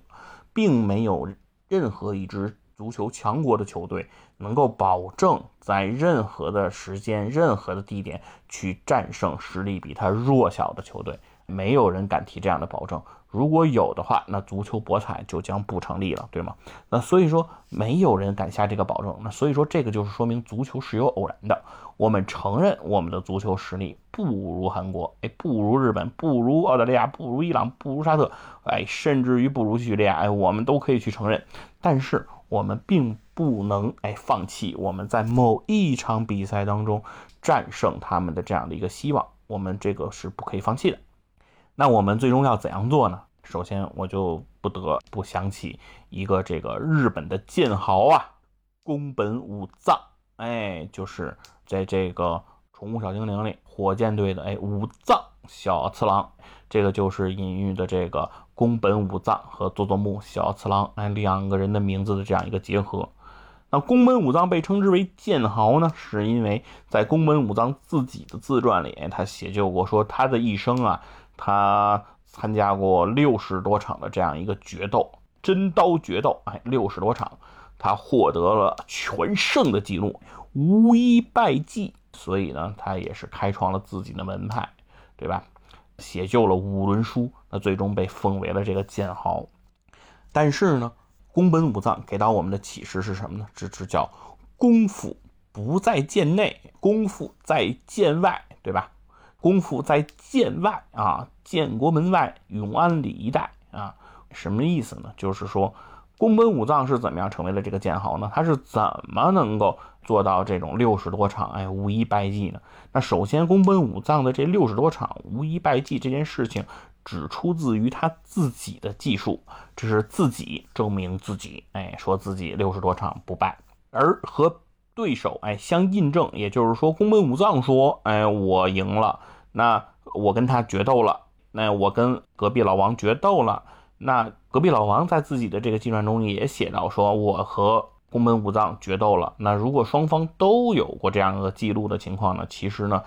并没有任何一支足球强国的球队能够保证在任何的时间、任何的地点去战胜实力比他弱小的球队，没有人敢提这样的保证。如果有的话，那足球博彩就将不成立了，对吗？那所以说，没有人敢下这个保证。那所以说，这个就是说明足球是有偶然的。我们承认我们的足球实力不如韩国，哎，不如日本，不如澳大利亚，不如伊朗，不如沙特，哎，甚至于不如叙利亚，哎，我们都可以去承认。但是我们并不能哎放弃我们在某一场比赛当中战胜他们的这样的一个希望，我们这个是不可以放弃的。那我们最终要怎样做呢？首先，我就不得不想起一个这个日本的剑豪啊，宫本武藏，哎，就是在这个《宠物小精灵》里火箭队的哎武藏小次郎，这个就是隐喻的这个宫本武藏和佐佐木小次郎哎两个人的名字的这样一个结合。那宫本武藏被称之为剑豪呢，是因为在宫本武藏自己的自传里，他写就过说他的一生啊。他参加过六十多场的这样一个决斗，真刀决斗，哎，六十多场。他获得了全胜的记录，无一败绩，所以呢，他也是开创了自己的门派，对吧？写就了五轮书，那最终被封为了这个剑豪。但是呢，宫本武藏给到我们的启示是什么呢？这这叫功夫不在剑内，功夫在剑外，对吧？功夫在剑外啊，建国门外，永安里一带啊，什么意思呢？就是说。宫本武藏是怎么样成为了这个剑豪呢？他是怎么能够做到这种六十多场哎无一败绩呢？那首先，宫本武藏的这六十多场无一败绩这件事情，只出自于他自己的技术，这是自己证明自己，哎，说自己六十多场不败，而和对手哎相印证，也就是说，宫本武藏说，哎，我赢了，那我跟他决斗了，那我跟隔壁老王决斗了。那隔壁老王在自己的这个纪传中也写到，说我和宫本武藏决斗了。那如果双方都有过这样一个记录的情况呢？其实呢，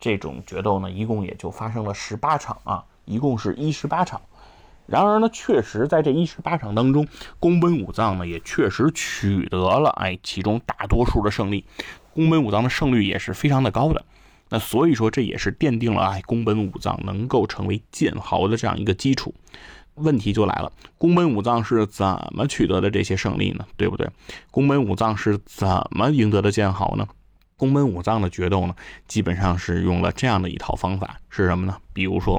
这种决斗呢，一共也就发生了十八场啊，一共是一十八场。然而呢，确实在这一十八场当中，宫本武藏呢也确实取得了哎其中大多数的胜利，宫本武藏的胜率也是非常的高的。那所以说，这也是奠定了哎宫本武藏能够成为剑豪的这样一个基础。问题就来了，宫本武藏是怎么取得的这些胜利呢？对不对？宫本武藏是怎么赢得的剑豪呢？宫本武藏的决斗呢，基本上是用了这样的一套方法，是什么呢？比如说，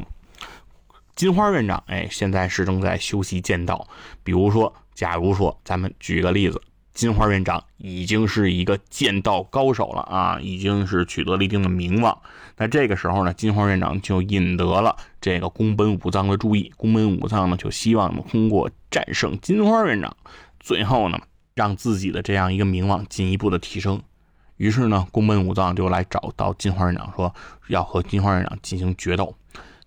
金花院长，哎，现在是正在修习剑道。比如说，假如说，咱们举个例子。金花院长已经是一个剑道高手了啊，已经是取得了一定的名望。那这个时候呢，金花院长就引得了这个宫本武藏的注意。宫本武藏呢，就希望通过战胜金花院长，最后呢，让自己的这样一个名望进一步的提升。于是呢，宫本武藏就来找到金花院长，说要和金花院长进行决斗。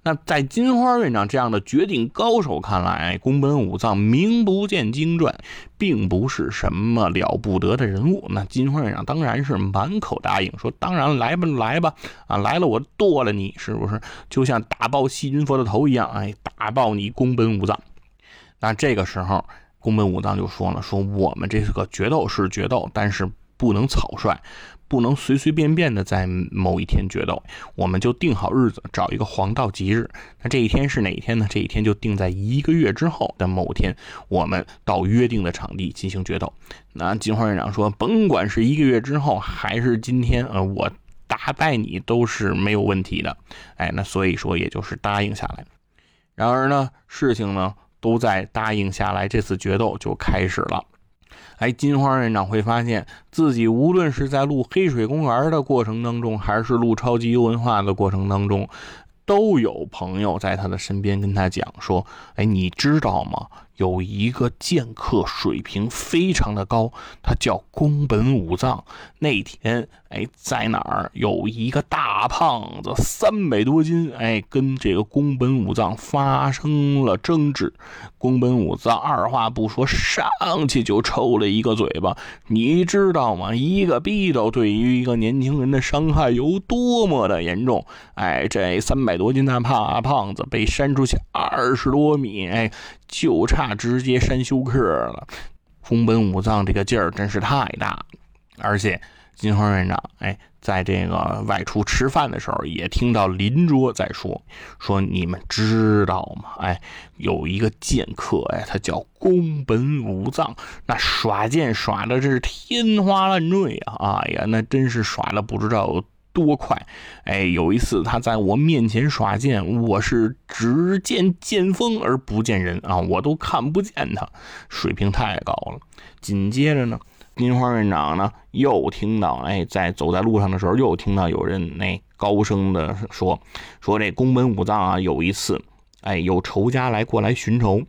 那在金花院长这样的绝顶高手看来，宫本武藏名不见经传，并不是什么了不得的人物。那金花院长当然是满口答应，说当然来吧，来吧，啊，来了我剁了你，是不是？就像打爆细菌佛的头一样，哎，打爆你宫本武藏。那这个时候，宫本武藏就说了，说我们这是个决斗是决斗，但是不能草率。不能随随便便的在某一天决斗，我们就定好日子，找一个黄道吉日。那这一天是哪一天呢？这一天就定在一个月之后的某天，我们到约定的场地进行决斗。那金花院长说，甭管是一个月之后还是今天，呃，我打败你都是没有问题的。哎，那所以说也就是答应下来。然而呢，事情呢都在答应下来，这次决斗就开始了。哎，金花院长会发现自己无论是在录《黑水公园》的过程当中，还是录《超级优文化》的过程当中，都有朋友在他的身边跟他讲说：“哎，你知道吗？”有一个剑客水平非常的高，他叫宫本武藏。那天，哎，在哪儿有一个大胖子，三百多斤，哎，跟这个宫本武藏发生了争执。宫本武藏二话不说，上去就抽了一个嘴巴。你知道吗？一个逼斗对于一个年轻人的伤害有多么的严重？哎，这三百多斤的胖胖子被扇出去二十多米，哎。就差直接删休克了，宫本武藏这个劲儿真是太大，而且金花院长哎，在这个外出吃饭的时候，也听到邻桌在说说你们知道吗？哎，有一个剑客哎，他叫宫本武藏，那耍剑耍的这是天花乱坠啊！哎呀，那真是耍的不知道。多快！哎，有一次他在我面前耍剑，我是只见剑锋而不见人啊，我都看不见他，水平太高了。紧接着呢，金花院长呢又听到，哎，在走在路上的时候，又听到有人那高声的说，说这宫本武藏啊，有一次。哎，有仇家来过来寻仇，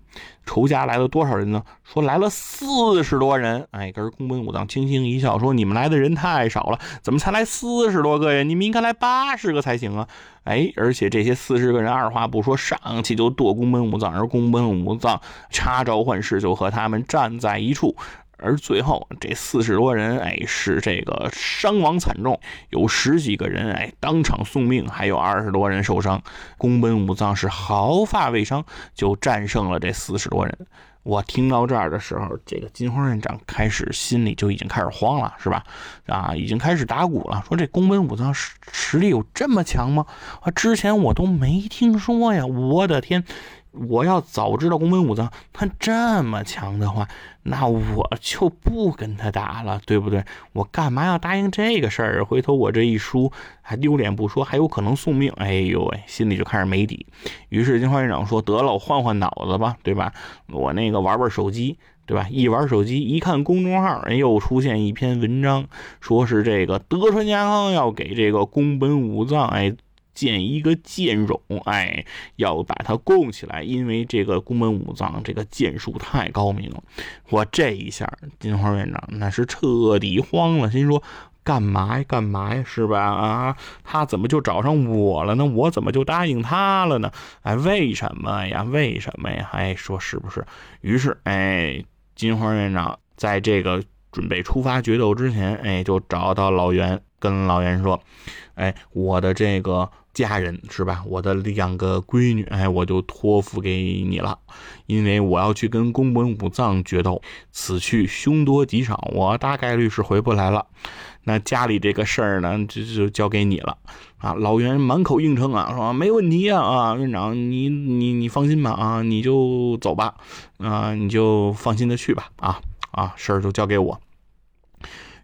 仇家来了多少人呢？说来了四十多人。哎，跟宫本武藏轻轻一笑，说：“你们来的人太少了，怎么才来四十多个呀？你们应该来八十个才行啊！”哎，而且这些四十个人二话不说，上去就剁宫本武藏，而宫本武藏插招唤师，就和他们站在一处。而最后，这四十多人，哎，是这个伤亡惨重，有十几个人，哎，当场送命，还有二十多人受伤。宫本武藏是毫发未伤，就战胜了这四十多人。我听到这儿的时候，这个金花院长开始心里就已经开始慌了，是吧？啊，已经开始打鼓了，说这宫本武藏实实力有这么强吗？啊，之前我都没听说呀！我的天！我要早知道宫本武藏他这么强的话，那我就不跟他打了，对不对？我干嘛要答应这个事儿？回头我这一输，还丢脸不说，还有可能送命。哎呦喂，心里就开始没底。于是金花院长说：“得了，我换换脑子吧，对吧？我那个玩玩手机，对吧？一玩手机，一看公众号，哎，又出现一篇文章，说是这个德川家康要给这个宫本武藏，哎。”建一个剑冢，哎，要把它供起来，因为这个宫本武藏这个剑术太高明了。我这一下，金花院长那是彻底慌了，心说干嘛呀，干嘛呀，是吧？啊，他怎么就找上我了呢？我怎么就答应他了呢？哎，为什么呀？为什么呀？哎，说是不是？于是，哎，金花院长在这个准备出发决斗之前，哎，就找到老袁，跟老袁说，哎，我的这个。家人是吧？我的两个闺女，哎，我就托付给你了，因为我要去跟宫本武藏决斗，此去凶多吉少，我大概率是回不来了。那家里这个事儿呢，就就交给你了啊！老袁满口应承啊，说没问题呀啊，院长你你你放心吧啊，你就走吧啊，你就放心的去吧啊啊，事儿就交给我。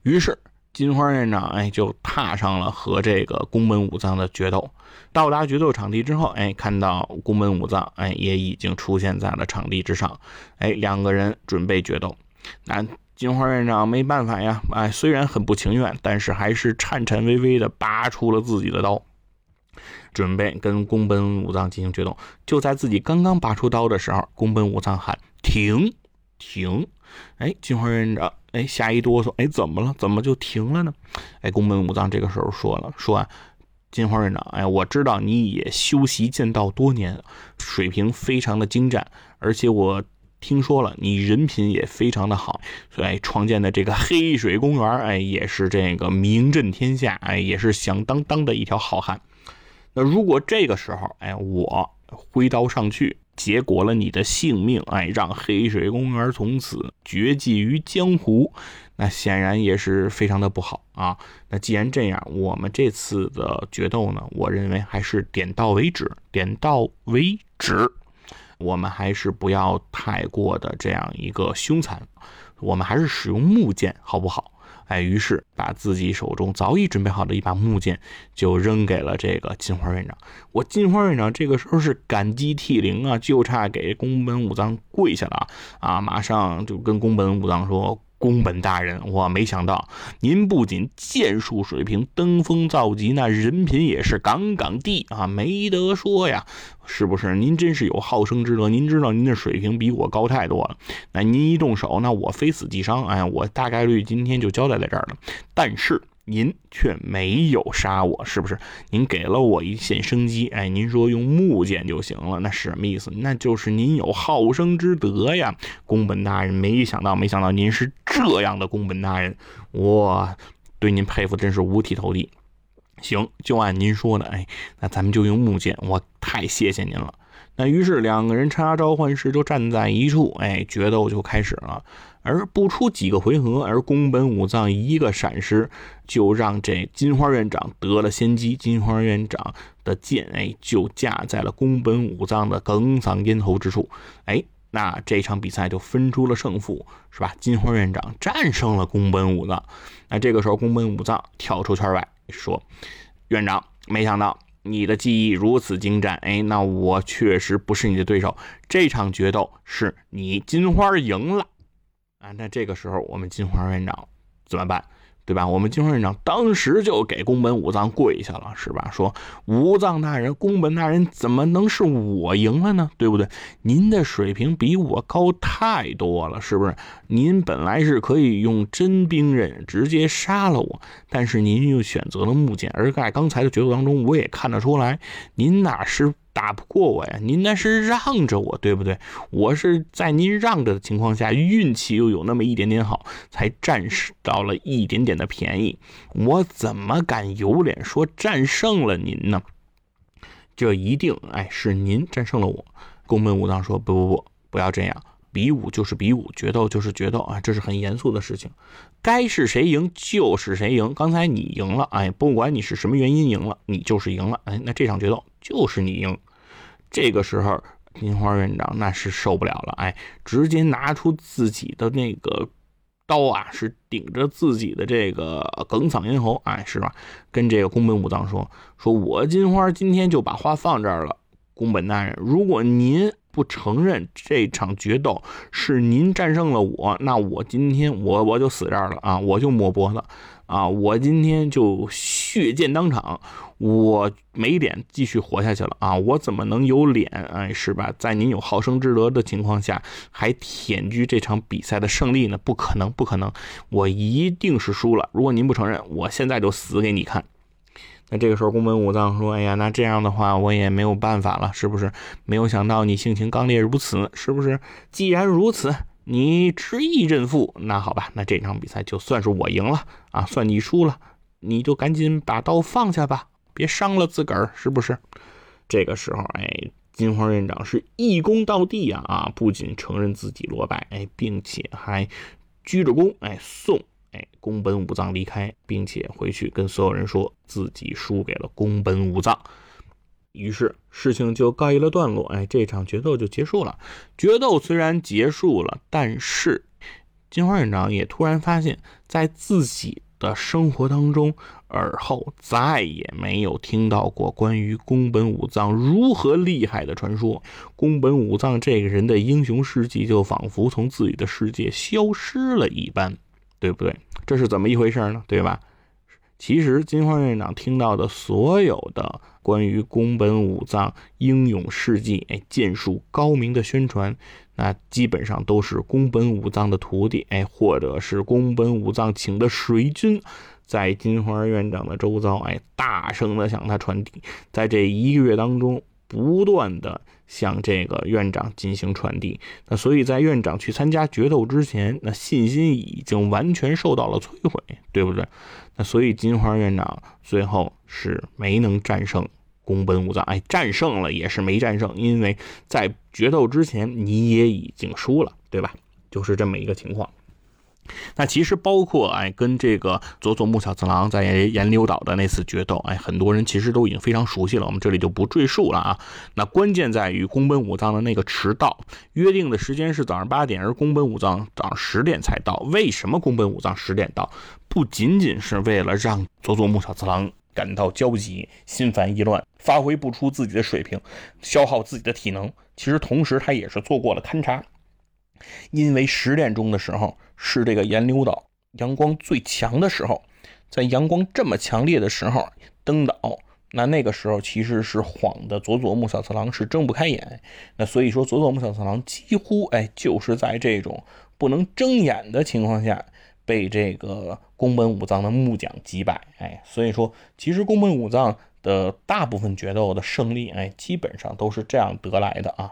于是。金花院长哎，就踏上了和这个宫本武藏的决斗。到达决斗场地之后，哎，看到宫本武藏哎，也已经出现在了场地之上。哎，两个人准备决斗。那金花院长没办法呀，哎，虽然很不情愿，但是还是颤颤巍巍的拔出了自己的刀，准备跟宫本武藏进行决斗。就在自己刚刚拔出刀的时候，宫本武藏喊停。停！哎，金花院长，哎，吓一哆嗦，哎，怎么了？怎么就停了呢？哎，宫本武藏这个时候说了，说啊，金花院长，哎，我知道你也修习剑道多年，水平非常的精湛，而且我听说了你人品也非常的好，所以创建的这个黑水公园，哎，也是这个名震天下，哎，也是响当当的一条好汉。那如果这个时候，哎，我挥刀上去。结果了你的性命，哎，让黑水公园从此绝迹于江湖，那显然也是非常的不好啊。那既然这样，我们这次的决斗呢，我认为还是点到为止，点到为止。我们还是不要太过的这样一个凶残，我们还是使用木剑，好不好？哎，于是把自己手中早已准备好的一把木剑就扔给了这个金花院长。我金花院长这个时候是感激涕零啊，就差给宫本武藏跪下了啊！马上就跟宫本武藏说。宫本大人，我没想到您不仅剑术水平登峰造极，那人品也是杠杠的啊，没得说呀，是不是？您真是有好生之德，您知道您的水平比我高太多了。那您一动手，那我非死即伤，哎，我大概率今天就交代在这儿了。但是。您却没有杀我，是不是？您给了我一线生机，哎，您说用木剑就行了，那什么意思？那就是您有好生之德呀，宫本大人。没想到，没想到您是这样的宫本大人，我对您佩服真是五体投地。行，就按您说的，哎，那咱们就用木剑，我太谢谢您了。那于是两个人插招唤时就站在一处，哎，决斗就开始了。而不出几个回合，而宫本武藏一个闪失，就让这金花院长得了先机。金花院长的剑，哎，就架在了宫本武藏的哽嗓咽喉之处。哎，那这场比赛就分出了胜负，是吧？金花院长战胜了宫本武藏。那这个时候，宫本武藏跳出圈外说：“院长，没想到。”你的技艺如此精湛，哎，那我确实不是你的对手。这场决斗是你金花赢了，啊，那这个时候我们金花院长怎么办？对吧？我们金花院长当时就给宫本武藏跪下了，是吧？说武藏大人，宫本大人怎么能是我赢了呢？对不对？您的水平比我高太多了，是不是？您本来是可以用真兵刃直接杀了我，但是您又选择了木剑，而在刚才的决斗当中，我也看得出来，您哪是。打不过我呀？您那是让着我，对不对？我是在您让着的情况下，运气又有那么一点点好，才占到了一点点的便宜。我怎么敢有脸说战胜了您呢？这一定哎，是您战胜了我。宫本武藏说：“不不不，不要这样比武就是比武，决斗就是决斗啊，这是很严肃的事情。该是谁赢就是谁赢。刚才你赢了，哎，不管你是什么原因赢了，你就是赢了，哎，那这场决斗就是你赢。这个时候，金花院长那是受不了了，哎，直接拿出自己的那个刀啊，是顶着自己的这个哽嗓咽喉，哎，是吧？跟这个宫本武藏说：“说我金花今天就把话放这儿了，宫本大人，如果您……”不承认这场决斗是您战胜了我，那我今天我我就死这儿了啊！我就抹脖子啊！我今天就血溅当场，我没脸继续活下去了啊！我怎么能有脸哎，是吧？在您有好生之德的情况下，还舔居这场比赛的胜利呢？不可能，不可能！我一定是输了。如果您不承认，我现在就死给你看。那这个时候，宫本武藏说：“哎呀，那这样的话，我也没有办法了，是不是？没有想到你性情刚烈如此，是不是？既然如此，你执意认负，那好吧，那这场比赛就算是我赢了啊，算你输了，你就赶紧把刀放下吧，别伤了自个儿，是不是？”这个时候，哎，金花院长是一躬到地啊啊，不仅承认自己落败，哎，并且还鞠着躬，哎，送。哎，宫本武藏离开，并且回去跟所有人说自己输给了宫本武藏，于是事情就告一了段落。哎，这场决斗就结束了。决斗虽然结束了，但是金花院长也突然发现，在自己的生活当中，耳后再也没有听到过关于宫本武藏如何厉害的传说。宫本武藏这个人的英雄事迹，就仿佛从自己的世界消失了一般。对不对？这是怎么一回事呢？对吧？其实金花院长听到的所有的关于宫本武藏英勇事迹、哎剑术高明的宣传，那基本上都是宫本武藏的徒弟，哎，或者是宫本武藏请的水军，在金花院长的周遭，哎，大声的向他传递。在这一个月当中。不断的向这个院长进行传递，那所以在院长去参加决斗之前，那信心已经完全受到了摧毁，对不对？那所以金花院长最后是没能战胜宫本武藏，哎，战胜了也是没战胜，因为在决斗之前你也已经输了，对吧？就是这么一个情况。那其实包括哎，跟这个佐佐木小次郎在岩流岛的那次决斗，哎，很多人其实都已经非常熟悉了，我们这里就不赘述了啊。那关键在于宫本武藏的那个迟到，约定的时间是早上八点，而宫本武藏早上十点才到。为什么宫本武藏十点到？不仅仅是为了让佐佐木小次郎感到焦急、心烦意乱，发挥不出自己的水平，消耗自己的体能，其实同时他也是做过了勘察。因为十点钟的时候是这个岩流岛阳光最强的时候，在阳光这么强烈的时候登岛，那那个时候其实是晃的佐佐木小次郎是睁不开眼。那所以说佐佐木小次郎几乎哎就是在这种不能睁眼的情况下被这个宫本武藏的木匠击败。哎，所以说其实宫本武藏的大部分决斗的胜利，哎，基本上都是这样得来的啊。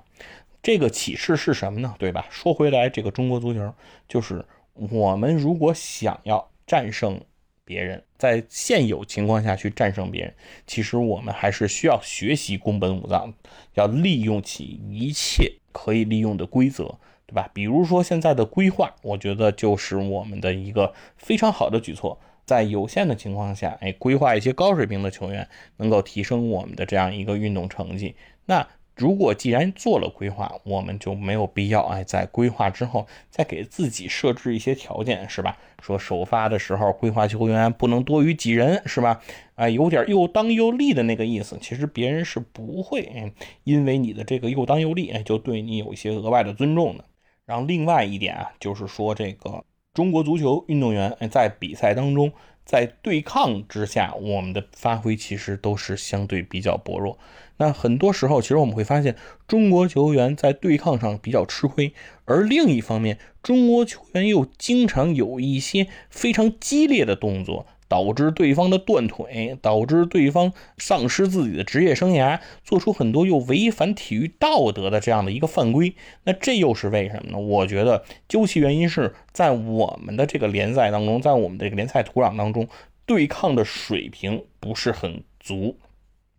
这个启示是什么呢？对吧？说回来，这个中国足球就是我们如果想要战胜别人，在现有情况下去战胜别人，其实我们还是需要学习宫本武藏，要利用起一切可以利用的规则，对吧？比如说现在的规划，我觉得就是我们的一个非常好的举措，在有限的情况下，哎，规划一些高水平的球员，能够提升我们的这样一个运动成绩。那如果既然做了规划，我们就没有必要哎，在规划之后再给自己设置一些条件，是吧？说首发的时候规划球员不能多于几人，是吧？哎，有点又当又立的那个意思。其实别人是不会因为你的这个又当又立，哎，就对你有一些额外的尊重的。然后另外一点啊，就是说这个中国足球运动员，在比赛当中。在对抗之下，我们的发挥其实都是相对比较薄弱。那很多时候，其实我们会发现，中国球员在对抗上比较吃亏，而另一方面，中国球员又经常有一些非常激烈的动作。导致对方的断腿，导致对方丧失自己的职业生涯，做出很多又违反体育道德的这样的一个犯规。那这又是为什么呢？我觉得究其原因是在我们的这个联赛当中，在我们这个联赛土壤当中，对抗的水平不是很足。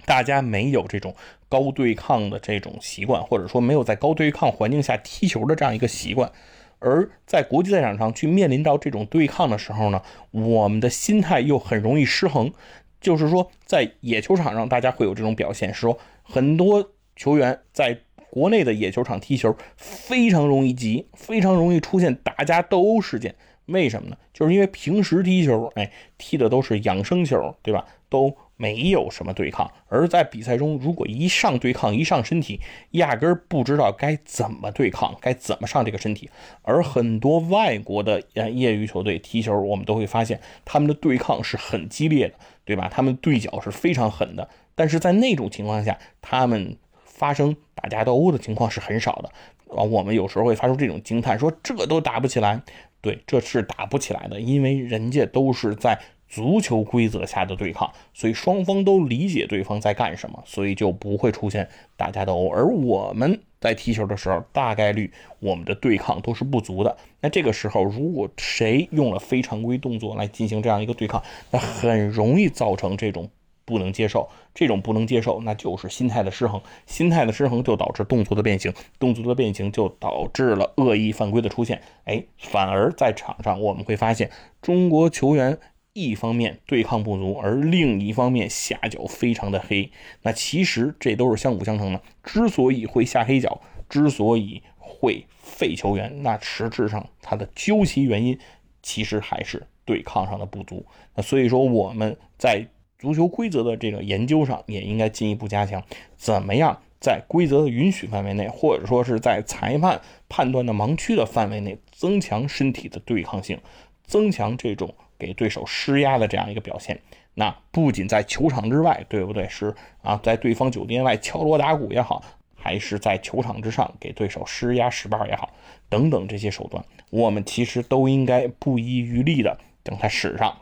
大家没有这种高对抗的这种习惯，或者说没有在高对抗环境下踢球的这样一个习惯，而在国际赛场上去面临到这种对抗的时候呢，我们的心态又很容易失衡。就是说，在野球场上，大家会有这种表现，是说很多球员在国内的野球场踢球非常容易急，非常容易出现打架斗殴事件。为什么呢？就是因为平时踢球，哎，踢的都是养生球，对吧？都没有什么对抗。而在比赛中，如果一上对抗，一上身体，压根儿不知道该怎么对抗，该怎么上这个身体。而很多外国的业余球队踢球，我们都会发现他们的对抗是很激烈的，对吧？他们对脚是非常狠的。但是在那种情况下，他们发生打架斗殴的情况是很少的。啊，我们有时候会发出这种惊叹，说这都打不起来。对，这是打不起来的，因为人家都是在足球规则下的对抗，所以双方都理解对方在干什么，所以就不会出现打架斗殴。而我们在踢球的时候，大概率我们的对抗都是不足的。那这个时候，如果谁用了非常规动作来进行这样一个对抗，那很容易造成这种。不能接受这种不能接受，那就是心态的失衡。心态的失衡就导致动作的变形，动作的变形就导致了恶意犯规的出现。哎，反而在场上我们会发现，中国球员一方面对抗不足，而另一方面下脚非常的黑。那其实这都是相辅相成的。之所以会下黑脚，之所以会废球员，那实质上它的究其原因，其实还是对抗上的不足。那所以说我们在。足球规则的这个研究上也应该进一步加强，怎么样在规则的允许范围内，或者说是在裁判判断的盲区的范围内，增强身体的对抗性，增强这种给对手施压的这样一个表现。那不仅在球场之外，对不对？是啊，在对方酒店外敲锣打鼓也好，还是在球场之上给对手施压使绊也好，等等这些手段，我们其实都应该不遗余力的等它使上。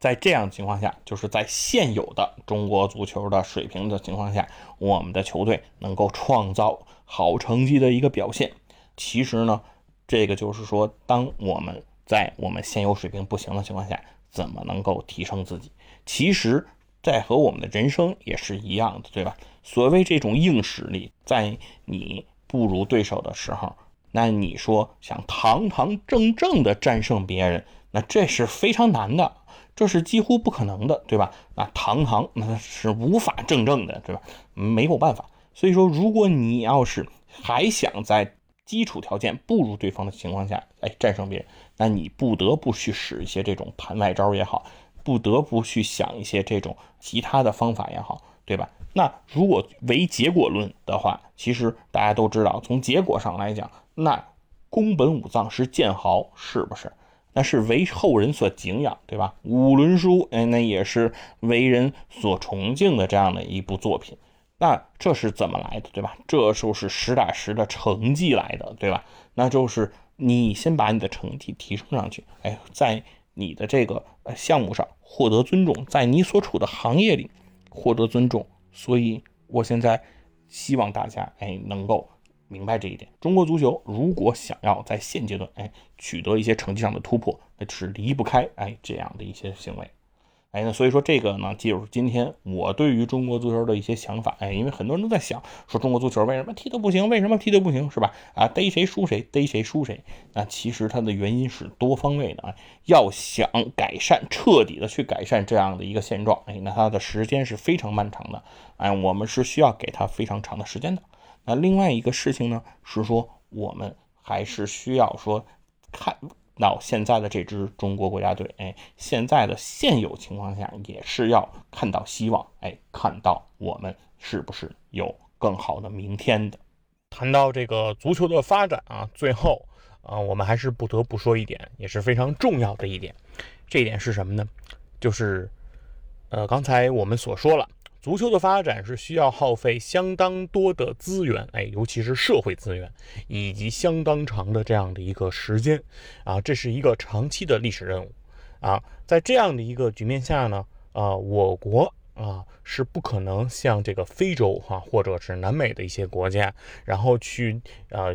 在这样情况下，就是在现有的中国足球的水平的情况下，我们的球队能够创造好成绩的一个表现。其实呢，这个就是说，当我们在我们现有水平不行的情况下，怎么能够提升自己？其实，在和我们的人生也是一样的，对吧？所谓这种硬实力，在你不如对手的时候，那你说想堂堂正正的战胜别人，那这是非常难的。这是几乎不可能的，对吧？那堂堂那是无法正正的，对吧？没有办法。所以说，如果你要是还想在基础条件不如对方的情况下，哎，战胜别人，那你不得不去使一些这种盘外招也好，不得不去想一些这种其他的方法也好，对吧？那如果唯结果论的话，其实大家都知道，从结果上来讲，那宫本武藏是剑豪，是不是？那是为后人所敬仰，对吧？五轮书，哎，那也是为人所崇敬的这样的一部作品。那这是怎么来的，对吧？这就是实打实的成绩来的，对吧？那就是你先把你的成绩提升上去，哎，在你的这个项目上获得尊重，在你所处的行业里获得尊重。所以，我现在希望大家，哎，能够。明白这一点，中国足球如果想要在现阶段哎取得一些成绩上的突破，那是离不开哎这样的一些行为，哎，那所以说这个呢，就是今天我对于中国足球的一些想法，哎，因为很多人都在想说中国足球为什么踢得不行，为什么踢得不行，是吧？啊，逮谁输谁，逮谁输谁。那其实它的原因是多方位的啊，要想改善，彻底的去改善这样的一个现状，哎，那它的时间是非常漫长的，哎，我们是需要给它非常长的时间的。那另外一个事情呢，是说我们还是需要说看到现在的这支中国国家队，哎，现在的现有情况下也是要看到希望，哎，看到我们是不是有更好的明天的。谈到这个足球的发展啊，最后啊，我们还是不得不说一点，也是非常重要的一点，这一点是什么呢？就是，呃，刚才我们所说了。足球的发展是需要耗费相当多的资源，哎，尤其是社会资源，以及相当长的这样的一个时间啊，这是一个长期的历史任务啊。在这样的一个局面下呢，啊，我国啊是不可能像这个非洲哈或者是南美的一些国家，然后去啊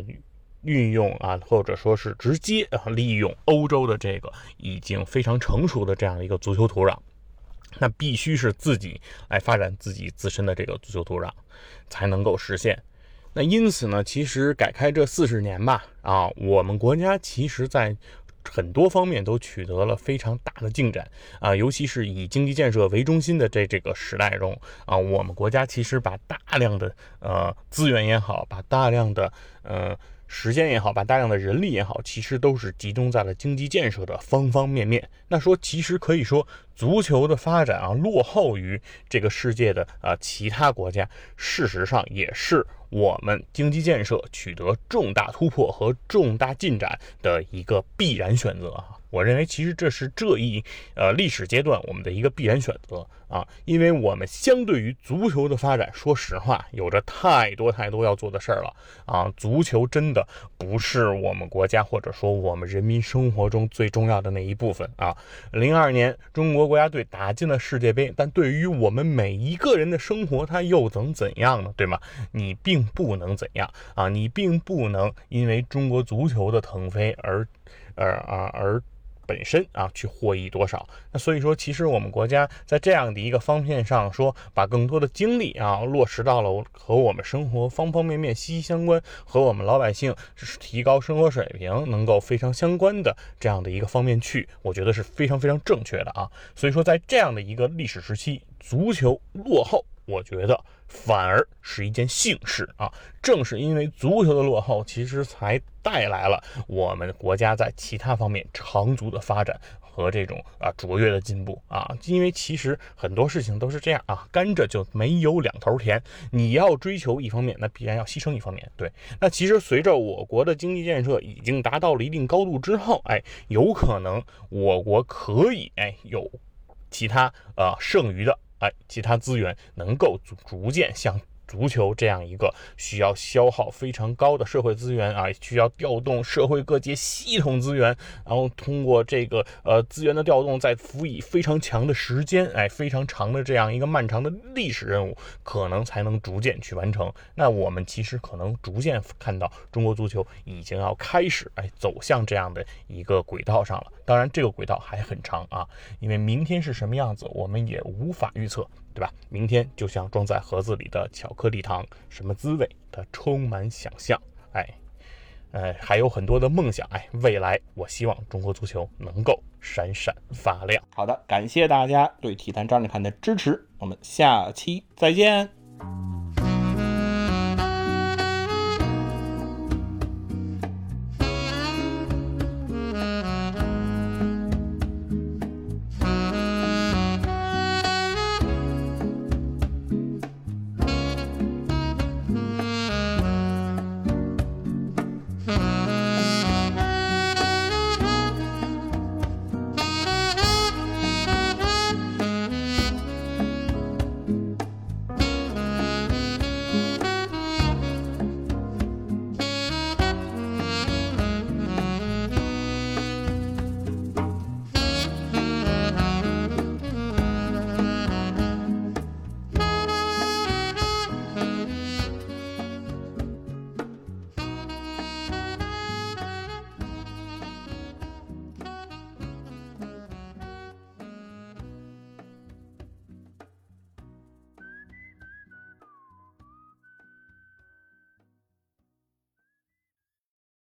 运用啊，或者说是直接啊利用欧洲的这个已经非常成熟的这样一个足球土壤。那必须是自己来发展自己自身的这个足球土壤，才能够实现。那因此呢，其实改开这四十年吧，啊，我们国家其实在很多方面都取得了非常大的进展啊，尤其是以经济建设为中心的这这个时代中啊，我们国家其实把大量的呃资源也好，把大量的呃。时间也好，把大量的人力也好，其实都是集中在了经济建设的方方面面。那说，其实可以说，足球的发展啊，落后于这个世界的啊其他国家，事实上也是我们经济建设取得重大突破和重大进展的一个必然选择啊。我认为，其实这是这一呃历史阶段我们的一个必然选择啊，因为我们相对于足球的发展，说实话，有着太多太多要做的事儿了啊。足球真的不是我们国家或者说我们人民生活中最重要的那一部分啊。零二年，中国国家队打进了世界杯，但对于我们每一个人的生活，它又能怎样呢？对吗？你并不能怎样啊，你并不能因为中国足球的腾飞而，而啊而。本身啊，去获益多少？那所以说，其实我们国家在这样的一个方面上，说把更多的精力啊落实到了和我们生活方方面面息息相关，和我们老百姓提高生活水平能够非常相关的这样的一个方面去，我觉得是非常非常正确的啊。所以说，在这样的一个历史时期，足球落后。我觉得反而是一件幸事啊！正是因为足球的落后，其实才带来了我们国家在其他方面长足的发展和这种啊卓越的进步啊！因为其实很多事情都是这样啊，甘蔗就没有两头甜。你要追求一方面，那必然要牺牲一方面。对，那其实随着我国的经济建设已经达到了一定高度之后，哎，有可能我国可以哎有其他呃剩余的。哎，其他资源能够逐逐渐向。足球这样一个需要消耗非常高的社会资源啊，需要调动社会各界系统资源，然后通过这个呃资源的调动，再辅以非常强的时间，哎，非常长的这样一个漫长的历史任务，可能才能逐渐去完成。那我们其实可能逐渐看到中国足球已经要开始哎走向这样的一个轨道上了。当然，这个轨道还很长啊，因为明天是什么样子，我们也无法预测。对吧？明天就像装在盒子里的巧克力糖，什么滋味？它充满想象。哎，呃，还有很多的梦想。哎，未来我希望中国足球能够闪闪发亮。好的，感谢大家对体坛张志看的支持，我们下期再见。